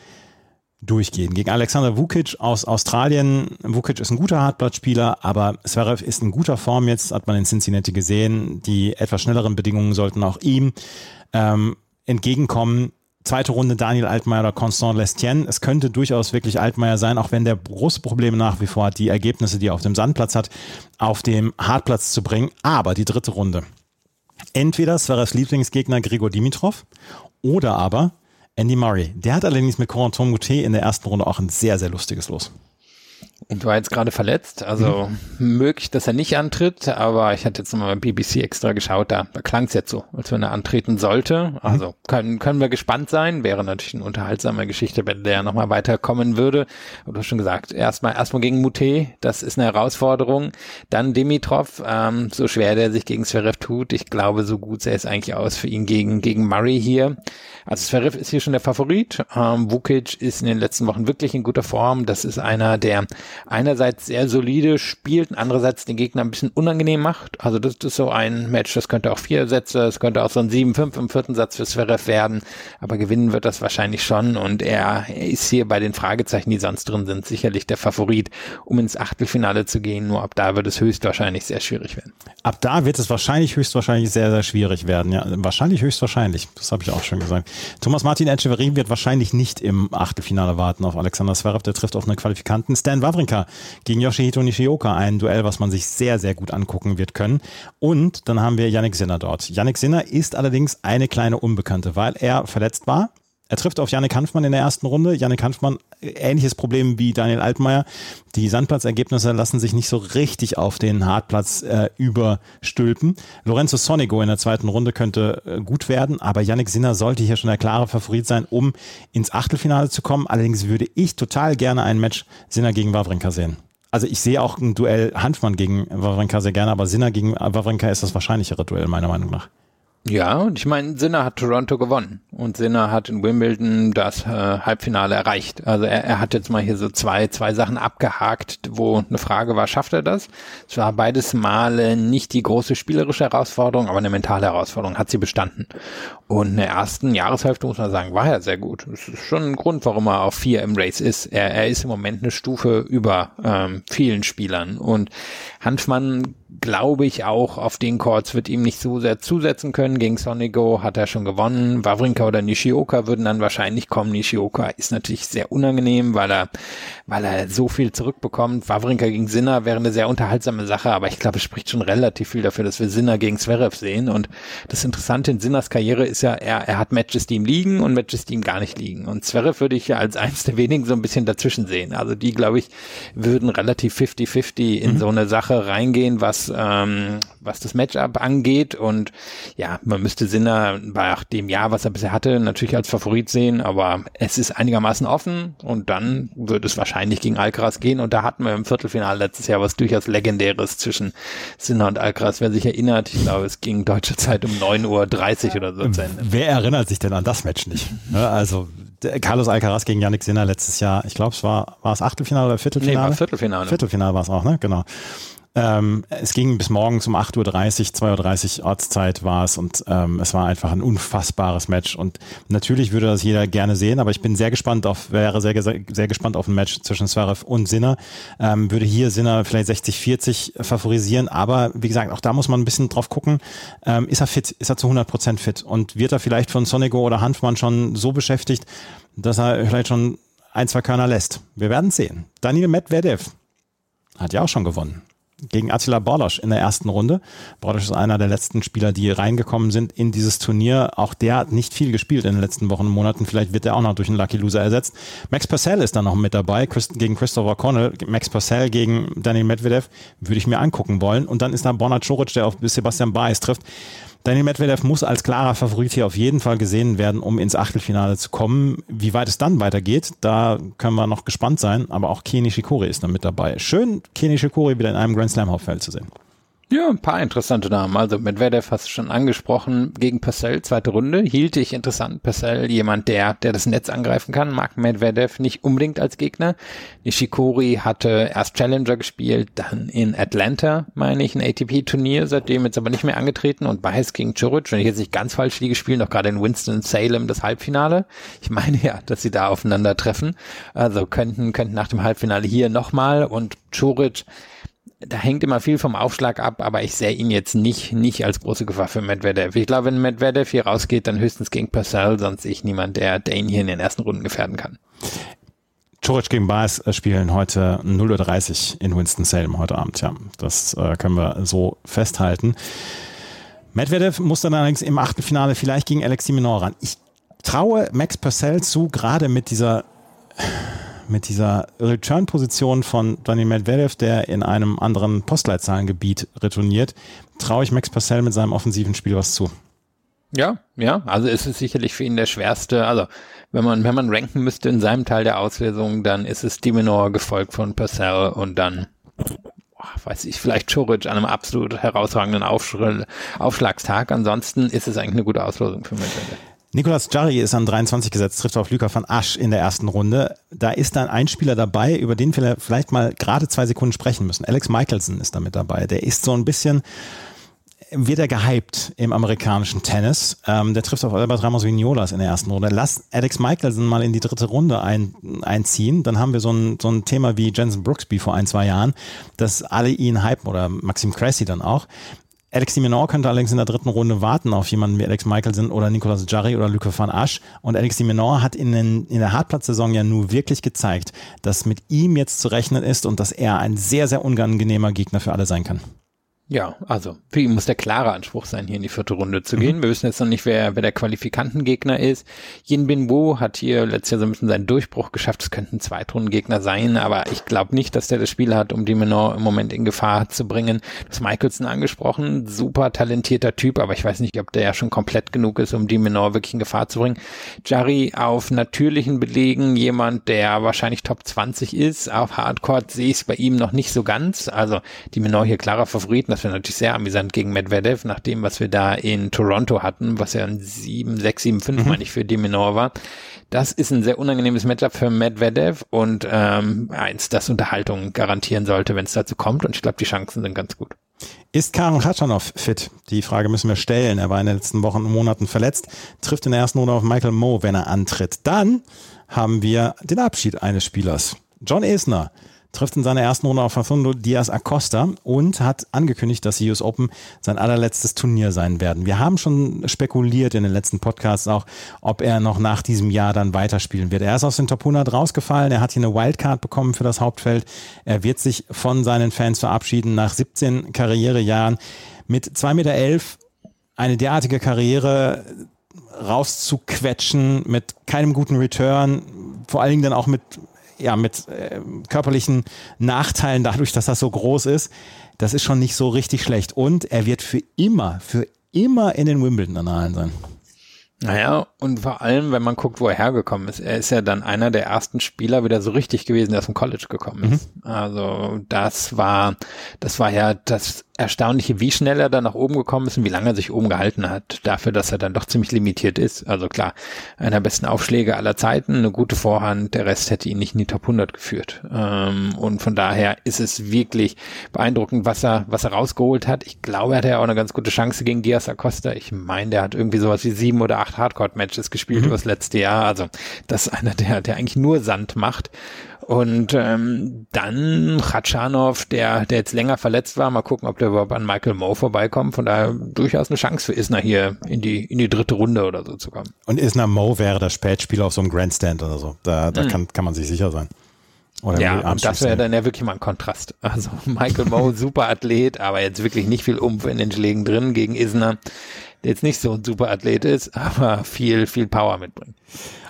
durchgehen. Gegen Alexander Vukic aus Australien. Vukic ist ein guter Hartblattspieler, aber Zverev ist in guter Form jetzt, hat man in Cincinnati gesehen. Die etwas schnelleren Bedingungen sollten auch ihm ähm, entgegenkommen. Zweite Runde Daniel Altmaier oder Constant Lestien. Es könnte durchaus wirklich Altmaier sein, auch wenn der große Probleme nach wie vor hat, die Ergebnisse, die er auf dem Sandplatz hat, auf dem Hartplatz zu bringen. Aber die dritte Runde. Entweder Zverevs Lieblingsgegner Grigor Dimitrov oder aber Andy Murray. Der hat allerdings mit Corentin Moutet in der ersten Runde auch ein sehr, sehr lustiges Los. Und war jetzt gerade verletzt, also mhm. möglich, dass er nicht antritt, aber ich hatte jetzt nochmal bei BBC extra geschaut, da, da klang es jetzt so, als wenn er antreten sollte. Mhm. Also können, können wir gespannt sein, wäre natürlich eine unterhaltsame Geschichte, wenn der nochmal weiterkommen würde. Du hast schon gesagt, erstmal erstmal gegen Mute, das ist eine Herausforderung. Dann Dimitrov, ähm, so schwer der sich gegen Zverev tut, ich glaube, so gut sähe es eigentlich aus für ihn gegen, gegen Murray hier. Also Zverev ist hier schon der Favorit. Ähm, Vukic ist in den letzten Wochen wirklich in guter Form. Das ist einer, der einerseits sehr solide spielt andererseits den Gegner ein bisschen unangenehm macht. Also das, das ist so ein Match, das könnte auch vier Sätze, das könnte auch so ein 7-5 im vierten Satz für Zverev werden. Aber gewinnen wird das wahrscheinlich schon und er, ist hier bei den Fragezeichen, die sonst drin sind, sicherlich der Favorit, um ins Achtelfinale zu gehen. Nur ab da wird es höchstwahrscheinlich sehr schwierig werden. Ab da wird es wahrscheinlich höchstwahrscheinlich sehr, sehr schwierig werden. Ja, wahrscheinlich höchstwahrscheinlich. Das habe ich auch schon gesagt. Thomas Martin Echeverry wird wahrscheinlich nicht im Achtelfinale warten auf Alexander Zverev. Der trifft auf einen Qualifikanten. Stan Wawrinka gegen Yoshihito Nishioka. Ein Duell, was man sich sehr, sehr gut angucken wird können. Und dann haben wir Yannick Sinner dort. Yannick Sinner ist allerdings eine kleine Unbekannte, weil er verletzt war Er trifft auf Yannick Hanfmann in der ersten Runde. Yannick Hanfmann, ähnliches Problem wie Daniel Altmaier. Die Sandplatzergebnisse lassen sich nicht so richtig auf den Hartplatz äh, überstülpen. Lorenzo Sonigo in der zweiten Runde könnte äh, gut werden, aber Yannick Sinner sollte hier schon der klare Favorit sein, um ins Achtelfinale zu kommen. Allerdings würde ich total gerne ein Match Sinner gegen Wawrinka sehen. Also ich sehe auch ein Duell Hanfmann gegen Wawrinka sehr gerne, aber Sinner gegen Wawrinka ist das wahrscheinlichere Duell meiner Meinung nach. Ja, und ich meine, Sinner hat Toronto gewonnen und Sinner hat in Wimbledon das äh, Halbfinale erreicht. Also er, er hat jetzt mal hier so zwei, zwei Sachen abgehakt, wo eine Frage war, schafft er das? Es war beides Male nicht die große spielerische Herausforderung, aber eine mentale Herausforderung, hat sie bestanden. Und in der ersten Jahreshälfte muss man sagen, war er sehr gut. Das ist schon ein Grund, warum er auf vier im Race ist. Er, er ist im Moment eine Stufe über ähm, vielen Spielern und Hanfmann glaube ich auch auf den Chords wird ihm nicht so sehr zusetzen können. Gegen Sonigo hat er schon gewonnen. Wawrinka oder Nishioka würden dann wahrscheinlich kommen. Nishioka ist natürlich sehr unangenehm, weil er, weil er so viel zurückbekommt. Wawrinka gegen Sinner wäre eine sehr unterhaltsame Sache, aber ich glaube, es spricht schon relativ viel dafür, dass wir Sinner gegen Zverev sehen. Und das Interessante in Sinners Karriere ist ja, er, er hat Matches, die ihm liegen und Matches, die ihm gar nicht liegen. Und Zverev würde ich ja als eins der wenigen so ein bisschen dazwischen sehen. Also die, glaube ich, würden relativ 50-50 in mhm. so eine Sache reingehen, was ähm, was das Matchup angeht. Und ja, man müsste Sinner bei dem Jahr, was er bisher hatte, natürlich als Favorit sehen, aber es ist einigermaßen offen und dann wird es wahrscheinlich gegen Alcaraz gehen. Und da hatten wir im Viertelfinale letztes Jahr was durchaus Legendäres zwischen Sinner und Alcaraz. Wer sich erinnert, ich glaube, es ging deutsche Zeit um 9.30 Uhr oder so zu Ende. Wer erinnert sich denn an das Match nicht? also Carlos Alcaraz gegen Yannick Sinner letztes Jahr, ich glaube, es war, war es Achtelfinale oder Viertelfinale? Nee, war Viertelfinale. Viertelfinale war es auch, ne? Genau. Ähm, es ging bis morgens um 8.30 Uhr, 2.30 Uhr Ortszeit war es und ähm, es war einfach ein unfassbares Match. Und natürlich würde das jeder gerne sehen, aber ich bin sehr gespannt auf, wäre sehr, sehr, gespannt auf ein Match zwischen Zverev und Sinner. Ähm, würde hier Sinner vielleicht 60-40 favorisieren, aber wie gesagt, auch da muss man ein bisschen drauf gucken. Ähm, ist er fit? Ist er zu 100 Prozent fit? Und wird er vielleicht von Sonigo oder Hanfmann schon so beschäftigt, dass er vielleicht schon ein, zwei Körner lässt? Wir werden sehen. Daniel Medvedev hat ja auch schon gewonnen gegen Attila Borlosch in der ersten Runde. Borlosch ist einer der letzten Spieler, die reingekommen sind in dieses Turnier. Auch der hat nicht viel gespielt in den letzten Wochen und Monaten. Vielleicht wird er auch noch durch einen Lucky Loser ersetzt. Max Purcell ist dann noch mit dabei, gegen Christopher Connell. Max Purcell gegen Daniel Medvedev würde ich mir angucken wollen. Und dann ist da Borna Coric, der auf Sebastian Baez trifft. Daniel Medvedev muss als klarer Favorit hier auf jeden Fall gesehen werden, um ins Achtelfinale zu kommen. Wie weit es dann weitergeht, da können wir noch gespannt sein. Aber auch Kei Nishikori ist dann mit dabei. Schön, Kei Nishikori wieder in einem Grand Slam Hauptfeld zu sehen. Ja, ein paar interessante Namen. Also Medvedev hast du schon angesprochen. Gegen Purcell, zweite Runde, hielt ich interessant. Purcell, jemand, der, der das Netz angreifen kann, mag Medvedev nicht unbedingt als Gegner. Nishikori hatte erst Challenger gespielt, dann in Atlanta, meine ich, ein ATP-Turnier, seitdem jetzt aber nicht mehr angetreten und Baez gegen Churic, wenn ich jetzt nicht ganz falsch liege, spielen doch gerade in Winston-Salem das Halbfinale. Ich meine ja, dass sie da aufeinandertreffen. Also könnten, könnten nach dem Halbfinale hier nochmal und Churic, da hängt immer viel vom Aufschlag ab, aber ich sehe ihn jetzt nicht, nicht als große Gefahr für Medvedev. Ich glaube, wenn Medvedev hier rausgeht, dann höchstens gegen Purcell, sonst ich niemand, der, ihn hier in den ersten Runden gefährden kann. Choric gegen Baez spielen heute 0.30 Uhr in Winston-Salem heute Abend, ja. Das äh, können wir so festhalten. Medvedev muss dann allerdings im Achtelfinale vielleicht gegen Alex Minor ran. Ich traue Max Purcell zu, gerade mit dieser mit dieser Return-Position von Daniel Medvedev, der in einem anderen Postleitzahlengebiet retourniert, traue ich Max Purcell mit seinem offensiven Spiel was zu. Ja, ja, also ist es sicherlich für ihn der schwerste, also wenn man, wenn man ranken müsste in seinem Teil der Auslesung, dann ist es Diminor gefolgt von Purcell und dann weiß ich, vielleicht Choric an einem absolut herausragenden Aufschlagstag. Ansonsten ist es eigentlich eine gute Auslosung für Medvedev. Nicolas Jarry ist an 23 gesetzt, trifft auf Luca van Asch in der ersten Runde. Da ist dann ein Spieler dabei, über den wir vielleicht mal gerade zwei Sekunden sprechen müssen. Alex Michelson ist da mit dabei. Der ist so ein bisschen, wird er gehypt im amerikanischen Tennis. Ähm, der trifft auf Albert Ramos Vignolas in der ersten Runde. Lass Alex Michelson mal in die dritte Runde ein, einziehen. Dann haben wir so ein, so ein Thema wie Jensen Brooksby vor ein, zwei Jahren, dass alle ihn hypen oder Maxim Cressy dann auch. Alex de Minaur könnte allerdings in der dritten Runde warten auf jemanden wie Alex Michelson oder Nicolas Jarry oder Luca van Asch. Und Alex de Minaur hat in, den, in der Hartplatzsaison ja nur wirklich gezeigt, dass mit ihm jetzt zu rechnen ist und dass er ein sehr, sehr unangenehmer Gegner für alle sein kann. Ja, also für ihn muss der klare Anspruch sein, hier in die vierte Runde zu gehen. Mhm. Wir wissen jetzt noch nicht, wer, wer der Qualifikantengegner ist. Yin Bin Wo hat hier letztes Jahr so ein bisschen seinen Durchbruch geschafft. Es könnte ein Zweitrundengegner sein, aber ich glaube nicht, dass der das Spiel hat, um die Menor im Moment in Gefahr zu bringen. Das Michelson angesprochen, super talentierter Typ, aber ich weiß nicht, ob der ja schon komplett genug ist, um die Menor wirklich in Gefahr zu bringen. Jari auf natürlichen Belegen, jemand, der wahrscheinlich Top 20 ist. Auf Hardcore sehe ich es bei ihm noch nicht so ganz. Also die Menor hier klarer Favoriten das wäre natürlich sehr amüsant gegen Medvedev, nach dem, was wir da in Toronto hatten, was ja ein 7, 6, 7, 5, mhm. meine ich, für Diminor war. Das ist ein sehr unangenehmes Matchup für Medvedev und ähm, eins, das Unterhaltung garantieren sollte, wenn es dazu kommt. Und ich glaube, die Chancen sind ganz gut. Ist Karen Khachanov fit? Die Frage müssen wir stellen. Er war in den letzten Wochen und Monaten verletzt, trifft in der ersten Runde auf Michael Moe, wenn er antritt. Dann haben wir den Abschied eines Spielers. John Esner trifft in seiner ersten Runde auf Facundo Diaz Acosta und hat angekündigt, dass die US Open sein allerletztes Turnier sein werden. Wir haben schon spekuliert in den letzten Podcasts auch, ob er noch nach diesem Jahr dann weiterspielen wird. Er ist aus den Top 100 rausgefallen, er hat hier eine Wildcard bekommen für das Hauptfeld. Er wird sich von seinen Fans verabschieden nach 17 Karrierejahren. Mit 2,11 Meter eine derartige Karriere rauszuquetschen mit keinem guten Return, vor allen Dingen dann auch mit ja, mit äh, körperlichen Nachteilen dadurch, dass das so groß ist, das ist schon nicht so richtig schlecht. Und er wird für immer, für immer in den Wimbledon-Annalen sein. Naja, und vor allem, wenn man guckt, wo er hergekommen ist. Er ist ja dann einer der ersten Spieler wieder so richtig gewesen, der aus dem College gekommen ist. Mhm. Also das war, das war ja das Erstaunliche, wie schnell er da nach oben gekommen ist und wie lange er sich oben gehalten hat, dafür, dass er dann doch ziemlich limitiert ist. Also klar, einer der besten Aufschläge aller Zeiten, eine gute Vorhand, der Rest hätte ihn nicht in die Top 100 geführt. Ähm, und von daher ist es wirklich beeindruckend, was er, was er rausgeholt hat. Ich glaube, er hatte ja auch eine ganz gute Chance gegen Diaz Acosta. Ich meine, der hat irgendwie sowas wie sieben oder acht Hardcore-Matches gespielt mhm. über das letzte Jahr. Also das ist einer, der, der eigentlich nur Sand macht. Und ähm, dann Khatschanov, der, der jetzt länger verletzt war, mal gucken, ob der überhaupt an Michael Moe vorbeikommt. Von daher durchaus eine Chance für Isner hier in die, in die dritte Runde oder so zu kommen. Und Isner Moe wäre das Spätspieler auf so einem Grandstand oder so. Da, da hm. kann, kann man sich sicher sein. Oder ja, und das wäre dann ja wirklich mal ein Kontrast. Also Michael Moe, super Athlet, aber jetzt wirklich nicht viel Umf in den Schlägen drin gegen Isner, der jetzt nicht so ein super Athlet ist, aber viel, viel Power mitbringt.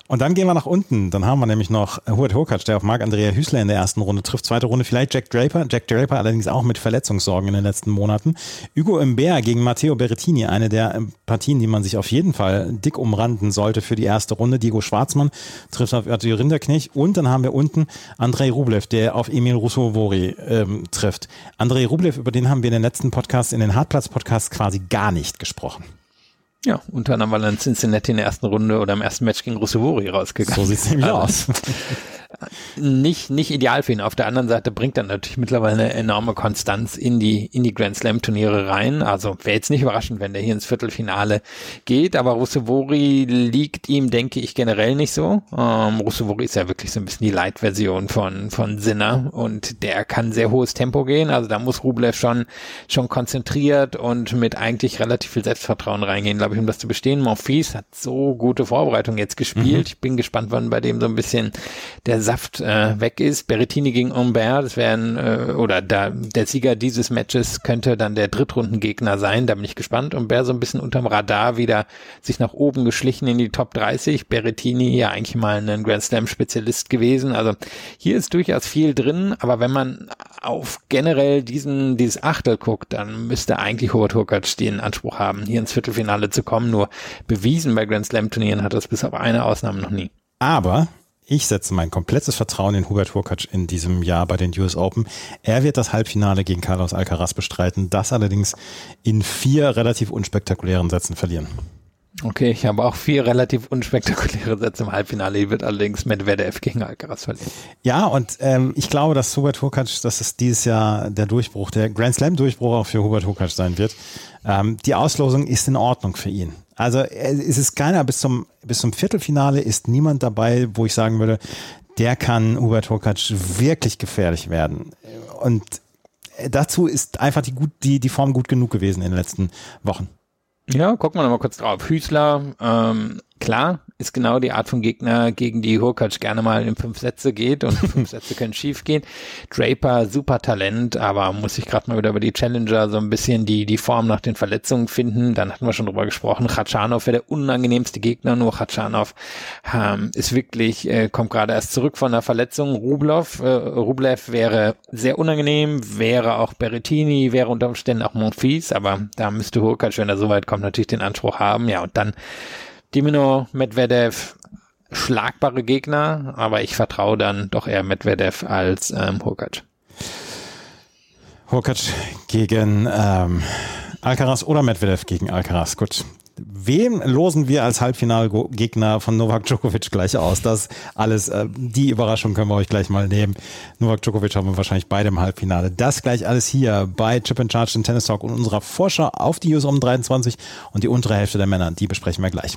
Und dann gehen wir nach unten. Dann haben wir nämlich noch Hubert Hurkacz, der auf Marc-Andrea Hüßler in der ersten Runde trifft. Zweite Runde vielleicht Jack Draper. Jack Draper allerdings auch mit Verletzungssorgen in den letzten Monaten. Hugo Imbert gegen Matteo Berrettini. Eine der ähm, Partien, die man sich auf jeden Fall dick umranden sollte für die erste Runde. Diego Schwarzmann trifft auf Arthur Rinderknecht. Und dann haben wir unten Andrei Rublev, der auf Emil Rousseau-Vori ähm, trifft. Andrei Rublev, über den haben wir in den letzten Podcasts, in den Hartplatz-Podcasts quasi gar nicht gesprochen. Ja, unter anderem, weil in Cincinnati in der ersten Runde oder im ersten Match gegen Russevori rausgegangen. So sieht's nämlich aus. nicht, nicht ideal für ihn. Auf der anderen Seite bringt er natürlich mittlerweile eine enorme Konstanz in die, in die Grand Slam Turniere rein. Also wäre jetzt nicht überraschend, wenn der hier ins Viertelfinale geht, aber Russevori liegt ihm, denke ich, generell nicht so. Ähm, Russevori ist ja wirklich so ein bisschen die Light-Version von, von Sinner und der kann sehr hohes Tempo gehen. Also da muss Rublev schon, schon konzentriert und mit eigentlich relativ viel Selbstvertrauen reingehen, glaube ich, um das zu bestehen. Monfils hat so gute Vorbereitung jetzt gespielt. Mhm. Ich bin gespannt, wann bei dem so ein bisschen der Saft äh, weg ist. Berrettini gegen Humbert, das wären, äh, oder da, der Sieger dieses Matches könnte dann der Drittrundengegner sein. Da bin ich gespannt. Humbert so ein bisschen unterm Radar wieder sich nach oben geschlichen in die Top 30. Berrettini ja eigentlich mal ein Grand Slam Spezialist gewesen. Also hier ist durchaus viel drin, aber wenn man auf generell diesen, dieses Achtel guckt, dann müsste eigentlich Hubert Hurkacz den Anspruch haben, hier ins Viertelfinale zu kommen. Nur bewiesen bei Grand Slam Turnieren hat das bis auf eine Ausnahme noch nie. Aber ich setze mein komplettes Vertrauen in Hubert Hurkacz in diesem Jahr bei den US Open. Er wird das Halbfinale gegen Carlos Alcaraz bestreiten, das allerdings in vier relativ unspektakulären Sätzen verlieren. Okay, ich habe auch vier relativ unspektakuläre Sätze im Halbfinale. Die wird allerdings Medvedev gegen Alcaraz verlieren. Ja, und ähm, ich glaube, dass Hubert Hurkacz, dass es dieses Jahr der Durchbruch, der Grand Slam Durchbruch auch für Hubert Hurkacz sein wird. Ähm, die Auslosung ist in Ordnung für ihn. Also es ist keiner bis zum, bis zum Viertelfinale ist niemand dabei, wo ich sagen würde, der kann Hubert Hurkacz wirklich gefährlich werden. Und dazu ist einfach die, gut, die, die Form gut genug gewesen in den letzten Wochen. Ja, gucken wir nochmal kurz drauf. Hüßler, ähm, klar, ist genau die Art von Gegner, gegen die Hurkacz gerne mal in fünf Sätze geht und fünf Sätze können schief gehen. Draper, super Talent, aber muss sich gerade mal wieder über die Challenger so ein bisschen die, die Form nach den Verletzungen finden. Dann hatten wir schon drüber gesprochen. Khachanov wäre der unangenehmste Gegner, nur Khachanov ähm, ist wirklich, äh, kommt gerade erst zurück von der Verletzung. Rublev, äh, Rublev wäre sehr unangenehm, wäre auch Berrettini, wäre unter Umständen auch Monfils, aber da müsste Hurkacz, wenn er so weit kommt, natürlich den Anspruch haben. Ja, und dann Dimino, Medvedev, schlagbare Gegner, aber ich vertraue dann doch eher Medvedev als ähm, Hurkacz. Hurkacz gegen ähm, Alcaraz oder Medvedev gegen Alcaraz. Gut. Wem losen wir als Halbfinalgegner von Novak Djokovic gleich aus? Das alles, äh, die Überraschung können wir euch gleich mal nehmen. Novak Djokovic haben wir wahrscheinlich beide im Halbfinale. Das gleich alles hier bei Chip and Charge, den Tennis Talk und unserer Vorschau auf die US um 23 und die untere Hälfte der Männer. Die besprechen wir gleich.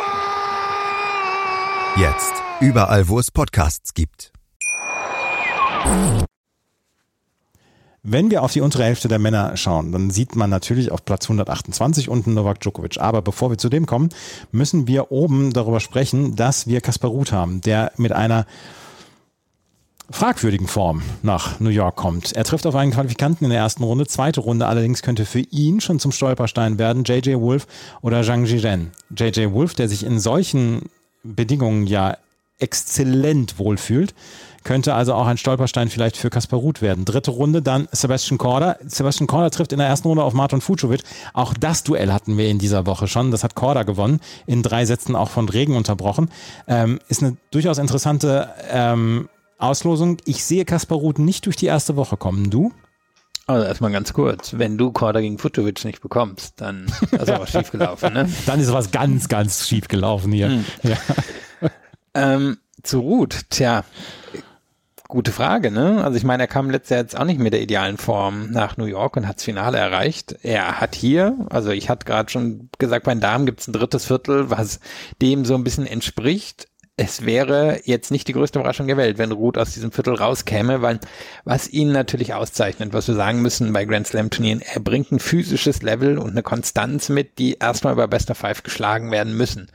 Jetzt überall, wo es Podcasts gibt. Wenn wir auf die untere Hälfte der Männer schauen, dann sieht man natürlich auf Platz 128 unten Novak Djokovic. Aber bevor wir zu dem kommen, müssen wir oben darüber sprechen, dass wir Kaspar Ruth haben, der mit einer fragwürdigen Form nach New York kommt. Er trifft auf einen Qualifikanten in der ersten Runde. Zweite Runde allerdings könnte für ihn schon zum Stolperstein werden JJ Wolf oder Zhang Zhizhen. JJ Wolf, der sich in solchen Bedingungen ja exzellent wohlfühlt, könnte also auch ein Stolperstein vielleicht für Kaspar Ruth werden. Dritte Runde dann Sebastian Korda. Sebastian Korda trifft in der ersten Runde auf Martin Fucovic. Auch das Duell hatten wir in dieser Woche schon. Das hat Korda gewonnen, in drei Sätzen auch von Regen unterbrochen. Ähm, ist eine durchaus interessante ähm, Auslosung. Ich sehe Kaspar Ruth nicht durch die erste Woche kommen. Du? Also erstmal ganz kurz, wenn du Korda gegen Futovic nicht bekommst, dann ist aber schief gelaufen, ne? Dann ist was ganz, ganz schief gelaufen hier. Hm. Ja. Ähm, zu Ruth, tja, gute Frage, ne? Also ich meine, er kam letztes Jahr jetzt auch nicht mit der idealen Form nach New York und hat's Finale erreicht. Er hat hier, also ich hatte gerade schon gesagt, bei den Damen gibt's ein drittes Viertel, was dem so ein bisschen entspricht es wäre jetzt nicht die größte Überraschung der Welt, wenn Ruth aus diesem Viertel rauskäme, weil was ihn natürlich auszeichnet, was wir sagen müssen bei Grand Slam Turnieren, er bringt ein physisches Level und eine Konstanz mit, die erstmal über Best of Five geschlagen werden müssen.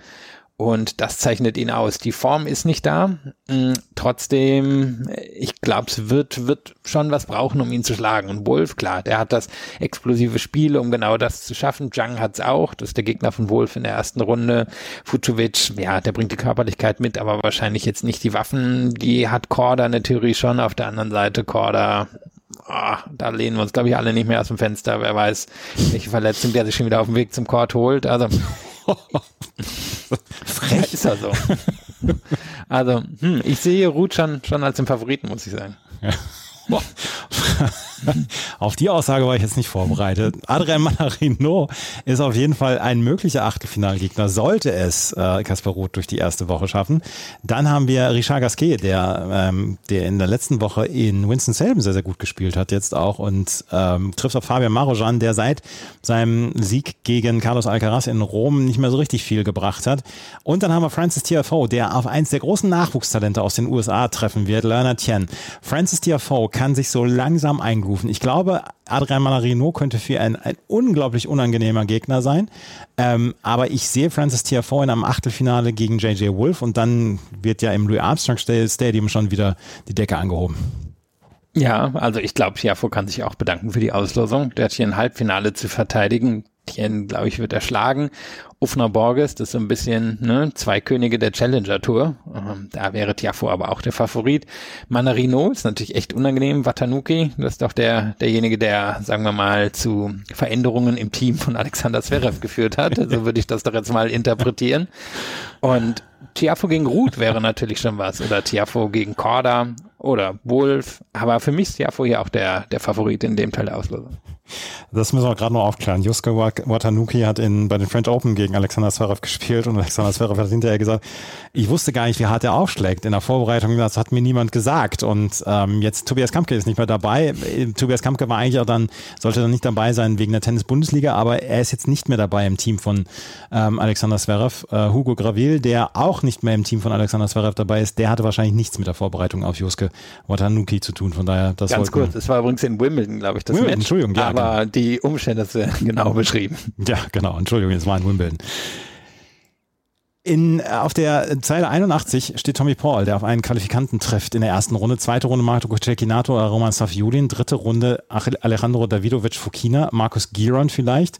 Und das zeichnet ihn aus. Die Form ist nicht da. Mm, Trotzdem, ich glaube, es wird, wird schon was brauchen, um ihn zu schlagen. Und Wolf, klar, der hat das explosive Spiel, um genau das zu schaffen. Zhang hat's auch. Das ist der Gegner von Wolf in der ersten Runde. Fucovic, ja, der bringt die Körperlichkeit mit, aber wahrscheinlich jetzt nicht die Waffen. Die hat Korda in der Theorie schon. Auf der anderen Seite Korda, Ah, da lehnen wir uns, glaube ich, alle nicht mehr aus dem Fenster. Wer weiß, welche Verletzung der sich schon wieder auf dem Weg zum Court holt. Also, frech ist er so. Also, hm, ich sehe Ruth schon, schon als den Favoriten, muss ich sagen. Ja. auf die Aussage war ich jetzt nicht vorbereitet. Adrian Manarino ist auf jeden Fall ein möglicher Achtelfinalgegner, sollte es äh, Kaspar Roth durch die erste Woche schaffen. Dann haben wir Richard Gasquet, der, ähm, der in der letzten Woche in Winston-Salem sehr, sehr gut gespielt hat jetzt auch und ähm, trifft auf Fabian Marojan, der seit seinem Sieg gegen Carlos Alcaraz in Rom nicht mehr so richtig viel gebracht hat. Und dann haben wir Francis Tiafoe, der auf eins der großen Nachwuchstalente aus den USA treffen wird, Lerner Tien. Francis Tiafoe kann sich so langsam eingrooven. Ich glaube, Adrian Manarino könnte für ein, ein unglaublich unangenehmer Gegner sein. Ähm, aber ich sehe Francis Tiafoe in einem Achtelfinale gegen JJ Wolf und dann wird ja im Louis Armstrong Stadium schon wieder die Decke angehoben. Ja, also ich glaube, Tiafoe kann sich auch bedanken für die Auslosung. Der hat hier ein Halbfinale zu verteidigen Tien, glaube ich, wird erschlagen. Ufner Borges, das ist so ein bisschen ne, zwei Könige der Challenger Tour. Ähm, da wäre Tiafo aber auch der Favorit. Manarino ist natürlich echt unangenehm. Watanuki, das ist doch der derjenige, der, sagen wir mal, zu Veränderungen im Team von Alexander Zverev geführt hat. So würde ich das doch jetzt mal interpretieren. Und Tiafo gegen Ruth wäre natürlich schon was. Oder Tiafo gegen Korda oder Wolf. Aber für mich ist Tiafo hier auch der, der Favorit in dem Teil der Auslosung. Das müssen wir gerade noch aufklären. Yusuke Watanuki hat in, bei den French Open gegen Alexander Zverev gespielt und Alexander Zverev hat hinterher gesagt, ich wusste gar nicht, wie hart er aufschlägt. In der Vorbereitung, das hat mir niemand gesagt. Und ähm, jetzt Tobias Kampke ist nicht mehr dabei. Tobias Kampke war eigentlich auch dann, sollte dann nicht dabei sein wegen der Tennis-Bundesliga, aber er ist jetzt nicht mehr dabei im Team von ähm, Alexander Zverev. Äh, Hugo Gravil, der auch nicht mehr im Team von Alexander Zverev dabei ist, der hatte wahrscheinlich nichts mit der Vorbereitung auf Yusuke Watanuki zu tun. Von daher, das Ganz kurz, es war übrigens in Wimbledon, glaube ich, das Wimbledon, Match. Entschuldigung, ja, aber die Umstände du genau beschrieben. Ja, genau. Entschuldigung, jetzt war in Wimbledon. In, auf der Zeile 81 steht Tommy Paul, der auf einen Qualifikanten trifft in der ersten Runde. Zweite Runde Marco Cecchinato, Roman Safiulin. Dritte Runde Alejandro Davidovic Fokina, Markus Giron vielleicht,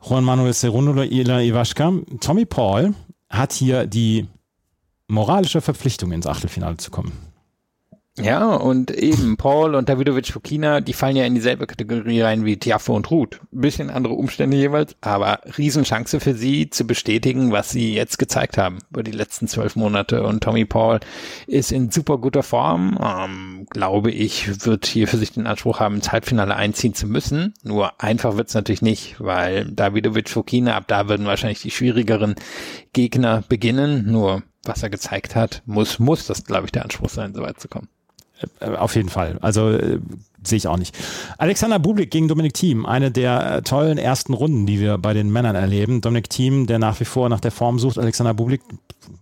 Juan Manuel Cerundolo, Ila Iwaschka. Tommy Paul hat hier die moralische Verpflichtung, ins Achtelfinale zu kommen. Ja, und eben Paul und Davidovic Fokina, die fallen ja in dieselbe Kategorie rein wie Tiafo und Ruth. bisschen andere Umstände jeweils, aber Riesenchance für sie zu bestätigen, was sie jetzt gezeigt haben über die letzten zwölf Monate. Und Tommy Paul ist in super guter Form, ähm, glaube ich, wird hier für sich den Anspruch haben, ins Halbfinale einziehen zu müssen. Nur einfach wird's natürlich nicht, weil Davidovic Fokina, ab da würden wahrscheinlich die schwierigeren Gegner beginnen. Nur was er gezeigt hat, muss, muss das, glaube ich, der Anspruch sein, so weit zu kommen. Äh, auf jeden Fall. Also äh, sehe ich auch nicht. Alexander Bublik gegen Dominik Thiem, eine der äh, tollen ersten Runden, die wir bei den Männern erleben. Dominik Thiem, der nach wie vor nach der Form sucht. Alexander Bublik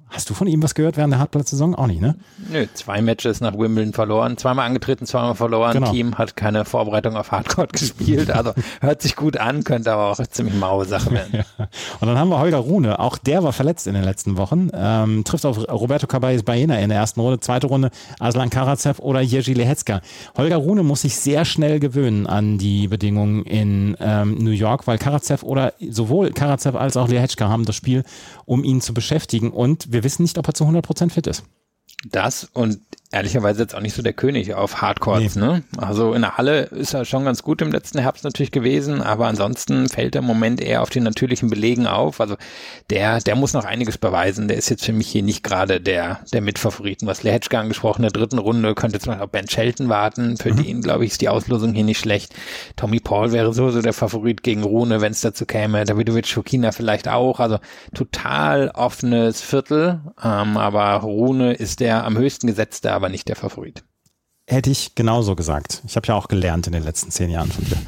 Hast du von ihm was gehört während der Hartplatz-Saison? Auch nicht, ne? Nö, zwei Matches nach Wimbledon verloren, zweimal angetreten, zweimal verloren. Genau. Team hat keine Vorbereitung auf Hardcore gespielt, also hört sich gut an, könnte aber auch ziemlich maue Sache werden. ja. Und dann haben wir Holger Rune, auch der war verletzt in den letzten Wochen, ähm, trifft auf Roberto Caballes Baena in der ersten Runde, zweite Runde Aslan Karatsev oder Jerzy Lehetzka. Holger Rune muss sich sehr schnell gewöhnen an die Bedingungen in ähm, New York, weil Karatsev oder sowohl Karatsev als auch Lehetzka haben das Spiel, um ihn zu beschäftigen und wir wissen nicht, ob er zu 100% fit ist. Das und ehrlicherweise jetzt auch nicht so der König auf Hardcores, nee. ne? Also in der Halle ist er schon ganz gut im letzten Herbst natürlich gewesen, aber ansonsten fällt er im Moment eher auf den natürlichen Belegen auf. Also der, der muss noch einiges beweisen. Der ist jetzt für mich hier nicht gerade der, der Mitfavoriten. Was Lehetschka angesprochen, in der dritten Runde könnte zum Beispiel auch Ben Shelton warten. Für mhm. den, glaube ich, ist die Auslosung hier nicht schlecht. Tommy Paul wäre sowieso der Favorit gegen Rune, wenn es dazu käme. Davidovic Schokina vielleicht auch. Also total offenes Viertel. Ähm, aber Rune ist der am höchsten gesetzte aber nicht der Favorit. Hätte ich genauso gesagt. Ich habe ja auch gelernt in den letzten zehn Jahren von dir.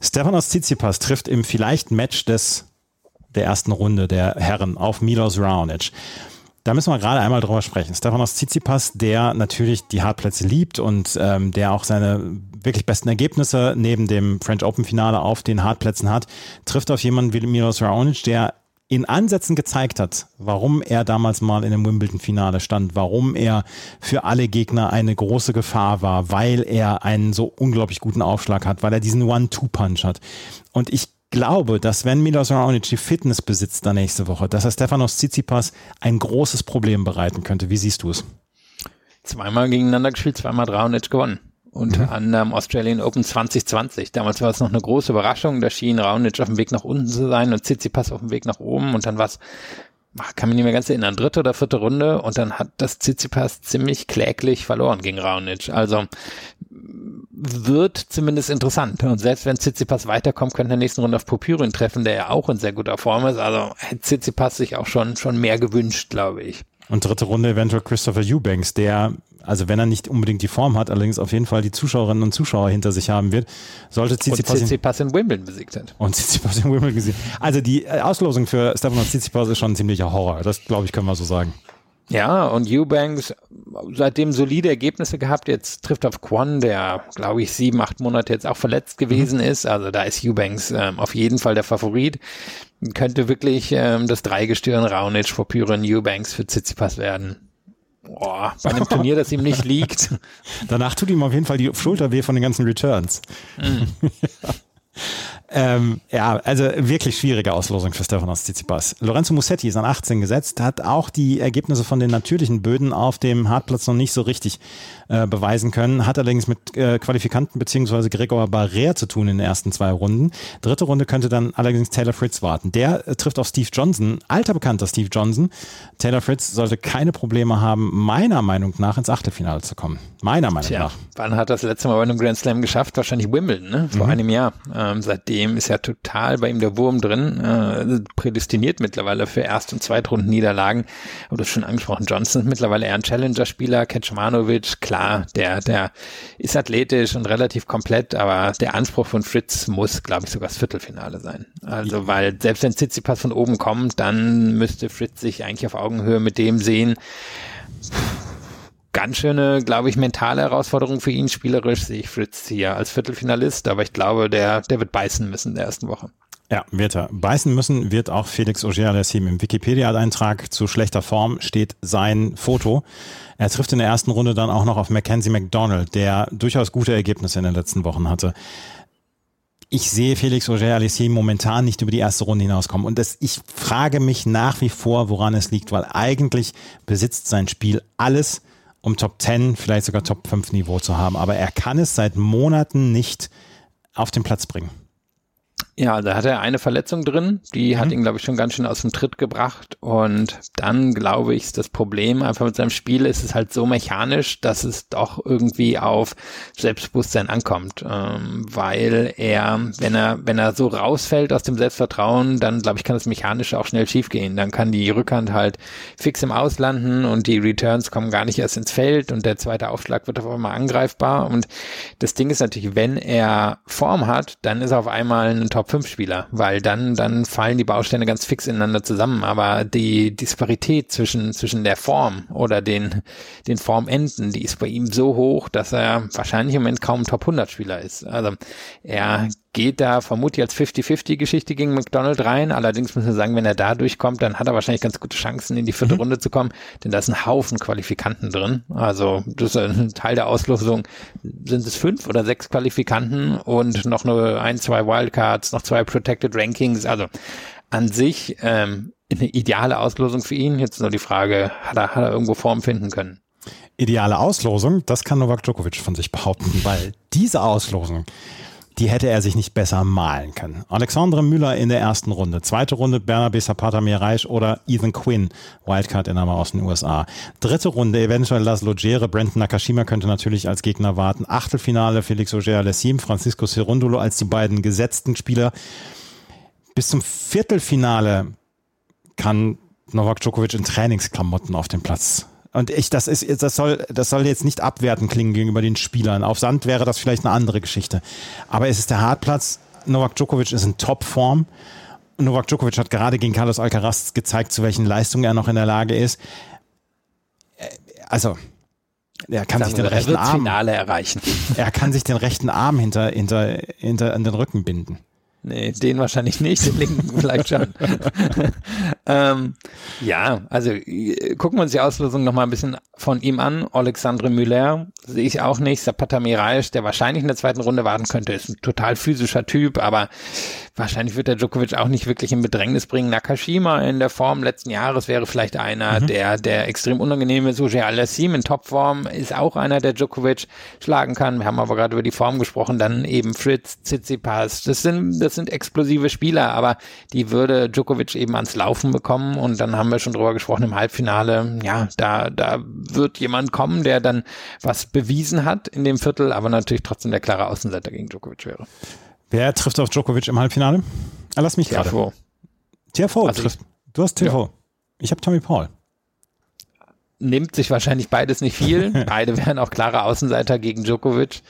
Stefanos Tsitsipas trifft im vielleicht Match des der ersten Runde der Herren auf Milos Raonic. Da müssen wir gerade einmal drüber sprechen. Stefanos Tsitsipas, der natürlich die Hartplätze liebt und ähm, der auch seine wirklich besten Ergebnisse neben dem French Open Finale auf den Hartplätzen hat, trifft auf jemanden wie Milos Raonic, der in Ansätzen gezeigt hat, warum er damals mal in dem Wimbledon-Finale stand, warum er für alle Gegner eine große Gefahr war, weil er einen so unglaublich guten Aufschlag hat, weil er diesen One-Two-Punch hat. Und ich glaube, dass wenn Milos Raonic die Fitness besitzt da nächste Woche, dass er Stefanos Tsitsipas ein großes Problem bereiten könnte. Wie siehst du es? Zweimal gegeneinander gespielt, zweimal Raonic gewonnen unter mhm. anderem Australian Open 2020. Damals war es noch eine große Überraschung. Da schien Raonic auf dem Weg nach unten zu sein und Tsitsipas auf dem Weg nach oben und dann war es kann mich nicht mehr ganz erinnern, dritte oder vierte Runde und dann hat das Tsitsipas ziemlich kläglich verloren gegen Raonic. Also wird zumindest interessant. Und selbst wenn Tsitsipas weiterkommt, könnte in der nächsten Runde auf Popyrin treffen, der ja auch in sehr guter Form ist. Also hätte Tsitsipas sich auch schon, schon mehr gewünscht, glaube ich. Und dritte Runde eventuell Christopher Eubanks, der also wenn er nicht unbedingt die Form hat, allerdings auf jeden Fall die Zuschauerinnen und Zuschauer hinter sich haben wird, sollte Tsitsipas, und Tsitsipas in Wimbledon besiegt hat. Und Tsitsipas in Wimbledon besiegt. Also die äh, Auslosung für Stefanos Tsitsipas ist schon ein ziemlicher Horror. Das glaube ich, können wir so sagen. Ja, und Eubanks seitdem solide Ergebnisse gehabt. Jetzt trifft auf Quan, der, glaube ich, sieben, acht Monate jetzt auch verletzt gewesen mhm. ist. Also da ist Eubanks ähm, auf jeden Fall der Favorit. Könnte wirklich ähm, das Dreigestirn Raonic, Vorpyren, Eubanks für Tsitsipas werden. Boah, bei einem Turnier, das ihm nicht liegt. Danach tut ihm auf jeden Fall die Schulter weh von den ganzen Returns. Mm. Ähm, ja, also wirklich schwierige Auslosung für Stefanos Tsitsipas. Lorenzo Musetti ist an 18 gesetzt, hat auch die Ergebnisse von den natürlichen Böden auf dem Hartplatz noch nicht so richtig äh, beweisen können, hat allerdings mit äh, Qualifikanten beziehungsweise Gregor Barrère zu tun in den ersten zwei Runden. Dritte Runde könnte dann allerdings Taylor Fritz warten. Der äh, trifft auf Steve Johnson, alter bekannter Steve Johnson. Taylor Fritz sollte keine Probleme haben, meiner Meinung nach ins Achtelfinale zu kommen. Meiner Meinung Tja, nach. wann hat das letzte Mal bei einem Grand Slam geschafft? Wahrscheinlich Wimbledon, ne? Vor Mhm. einem Jahr. Ähm, seitdem ist ja total bei ihm der Wurm drin, äh, prädestiniert mittlerweile für Erst- und Zweitrunden-Niederlagen. Aber du hast schon angesprochen, Johnson ist mittlerweile eher ein Challenger-Spieler, Kecmanovic, klar, der, der ist athletisch und relativ komplett, aber der Anspruch von Fritz muss, glaube ich, sogar das Viertelfinale sein. Also, weil selbst wenn Tsitsipas von oben kommt, dann müsste Fritz sich eigentlich auf Augenhöhe mit dem sehen, ganz schöne, glaube ich, mentale Herausforderung für ihn. Spielerisch sehe ich Fritz hier als Viertelfinalist, aber ich glaube, der, der wird beißen müssen in der ersten Woche. Ja, wird er. Beißen müssen wird auch Felix Auger-Aliassime. Im Wikipedia-Eintrag zu schlechter Form steht sein Foto. Er trifft in der ersten Runde dann auch noch auf Mackenzie McDonald, der durchaus gute Ergebnisse in den letzten Wochen hatte. Ich sehe Felix Auger-Aliassime momentan nicht über die erste Runde hinauskommen. Und das, ich frage mich nach wie vor, woran es liegt, weil eigentlich besitzt sein Spiel alles, um Top 10, vielleicht sogar Top 5 Niveau zu haben. Aber er kann es seit Monaten nicht auf den Platz bringen. Ja, da hat er eine Verletzung drin, die hat ihn, glaube ich, schon ganz schön aus dem Tritt gebracht. Und dann, glaube ich, ist das Problem einfach mit seinem Spiel, ist es halt so mechanisch, dass es doch irgendwie auf Selbstbewusstsein ankommt. Ähm, weil er, wenn er, wenn er so rausfällt aus dem Selbstvertrauen, dann, glaube ich, kann das mechanisch auch schnell schiefgehen. Dann kann die Rückhand halt fix im Auslanden und die Returns kommen gar nicht erst ins Feld und der zweite Aufschlag wird auf einmal angreifbar. Und das Ding ist natürlich, wenn er Form hat, dann ist er auf einmal ein Top-5-Spieler, weil dann, dann fallen die Bausteine ganz fix ineinander zusammen. Aber die Disparität zwischen, zwischen der Form oder den, den Formenden, die ist bei ihm so hoch, dass er wahrscheinlich im Moment kaum ein Top-100-Spieler ist. Also er geht da vermutlich als 50-50-Geschichte gegen McDonald rein. Allerdings muss man sagen, wenn er da durchkommt, dann hat er wahrscheinlich ganz gute Chancen, in die vierte Runde zu kommen, denn da ist ein Haufen Qualifikanten drin. Also das ist ein Teil der Auslosung. Sind es fünf oder sechs Qualifikanten und noch nur ein, zwei Wildcards, noch zwei Protected Rankings. Also an sich ähm, eine ideale Auslosung für ihn. Jetzt nur die Frage, hat er, hat er irgendwo Form finden können? ideale Auslosung, das kann Novak Djokovic von sich behaupten, weil diese Auslosung, die hätte er sich nicht besser malen können. Alexandre Müller in der ersten Runde, zweite Runde Bernabe Zapata Miraisch oder Ethan Quinn, Wildcard-Innahme aus den USA. Dritte Runde eventuell Laszlo Gere, Brandon Nakashima könnte natürlich als Gegner warten. Achtelfinale Felix Auger-Aliassime, Francisco Cerundolo als die beiden gesetzten Spieler. Bis zum Viertelfinale kann Novak Djokovic in Trainingsklamotten auf dem Platz und ich, das ist, das soll, das soll jetzt nicht abwerten klingen gegenüber den Spielern. Auf Sand wäre das vielleicht eine andere Geschichte. Aber es ist der Hartplatz. Novak Djokovic ist in Topform. Novak Djokovic hat gerade gegen Carlos Alcaraz gezeigt, zu welchen Leistungen er noch in der Lage ist. Also, er kann sich den rechten Arm, Finale erreichen. er kann sich den rechten Arm hinter, hinter, hinter an den Rücken binden. Nee, den wahrscheinlich nicht, den linken vielleicht schon. ähm, ja, also äh, gucken wir uns die Auslosung noch mal ein bisschen von ihm an. Alexandre Müller sehe ich auch nicht. Zapata Miraisch, der wahrscheinlich in der zweiten Runde warten könnte, ist ein total physischer Typ, aber wahrscheinlich wird der Djokovic auch nicht wirklich in Bedrängnis bringen. Nakashima in der Form letzten Jahres wäre vielleicht einer, Mhm. der, der extrem unangenehm ist. Auger Aliassime in Topform ist auch einer, der Djokovic schlagen kann. Wir haben aber gerade über die Form gesprochen. Dann eben Fritz, Tsitsipas. Das sind, das sind explosive Spieler, aber die würde Djokovic eben ans Laufen bekommen. Und dann haben wir schon drüber gesprochen im Halbfinale. Ja, da, da wird jemand kommen, der dann was bewiesen hat in dem Viertel, aber natürlich trotzdem der klare Außenseiter gegen Djokovic wäre. Wer trifft auf Djokovic im Halbfinale? Ah, lass mich gerade. Tiafoe. TFO Also trifft. Du hast TFO. Ich habe Tommy Paul. nimmt sich wahrscheinlich beides nicht viel. Beide wären auch klare Außenseiter gegen Djokovic.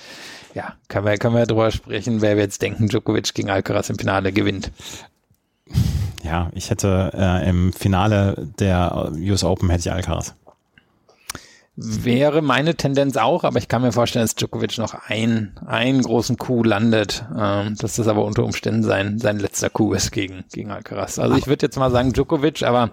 Ja, können wir, können wir drüber sprechen, wer wir jetzt denken, Djokovic gegen Alcaraz im Finale gewinnt. Ja, ich hätte äh, im Finale der US Open hätte ich Alcaraz. Wäre meine Tendenz auch, aber ich kann mir vorstellen, dass Djokovic noch ein, einen großen Coup landet, ähm, dass das aber unter Umständen sein, sein letzter Coup ist gegen, gegen Alcaraz. Also ich würde jetzt mal sagen Djokovic, aber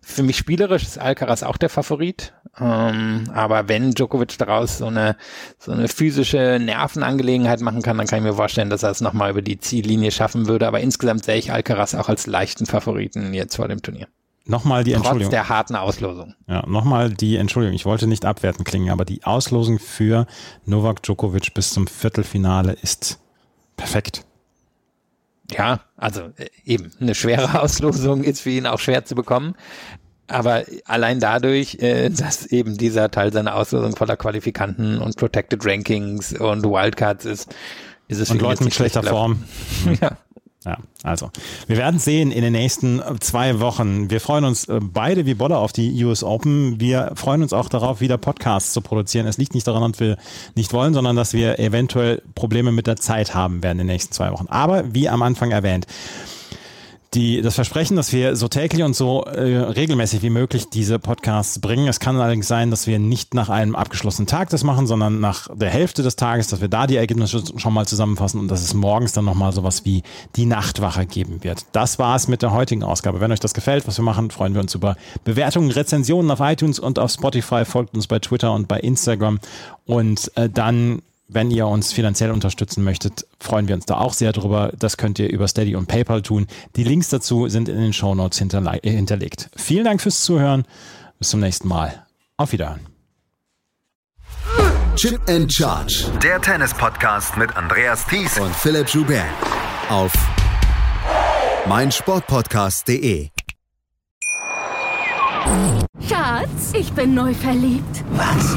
für mich spielerisch ist Alcaraz auch der Favorit. Ähm, aber wenn Djokovic daraus so eine, so eine physische Nervenangelegenheit machen kann, dann kann ich mir vorstellen, dass er es nochmal über die Ziellinie schaffen würde. Aber insgesamt sehe ich Alcaraz auch als leichten Favoriten jetzt vor dem Turnier. Nochmal die Trotz Entschuldigung. der harten Auslosung. Ja, nochmal die Entschuldigung. Ich wollte nicht abwertend klingen, aber die Auslosung für Novak Djokovic bis zum Viertelfinale ist perfekt. Ja, also äh, eben eine schwere Auslosung ist für ihn auch schwer zu bekommen. Aber allein dadurch, äh, dass eben dieser Teil seiner Auslosung voller Qualifikanten und Protected Rankings und Wildcards ist, ist es für Und Leuten mit schlechter. Form. Ja. Ja, also wir werden sehen in den nächsten äh, zwei Wochen. Wir freuen uns äh, beide wie Bolle auf die US Open. Wir freuen uns auch darauf, wieder Podcasts zu produzieren. Es liegt nicht daran, dass wir nicht wollen, sondern dass wir eventuell Probleme mit der Zeit haben werden in den nächsten zwei Wochen. Aber wie am Anfang erwähnt, die, das Versprechen, dass wir so täglich und so äh, regelmäßig wie möglich diese Podcasts bringen. Es kann allerdings sein, dass wir nicht nach einem abgeschlossenen Tag das machen, sondern nach der Hälfte des Tages, dass wir da die Ergebnisse schon mal zusammenfassen und dass es morgens dann nochmal sowas wie die Nachtwache geben wird. Das war es mit der heutigen Ausgabe. Wenn euch das gefällt, was wir machen, freuen wir uns über Bewertungen, Rezensionen auf iTunes und auf Spotify. Folgt uns bei Twitter und bei Instagram und äh, dann wenn ihr uns finanziell unterstützen möchtet, freuen wir uns da auch sehr drüber. Das könnt ihr über Steady und PayPal tun. Die Links dazu sind in den Show Notes hinterle- äh, hinterlegt. Vielen Dank fürs Zuhören. Bis zum nächsten Mal. Auf Wiederhören. Chip and Charge. Der Tennis-Podcast mit Andreas Thies und Philipp Joubert. Auf meinsportpodcast.de. Schatz, ich bin neu verliebt. Was?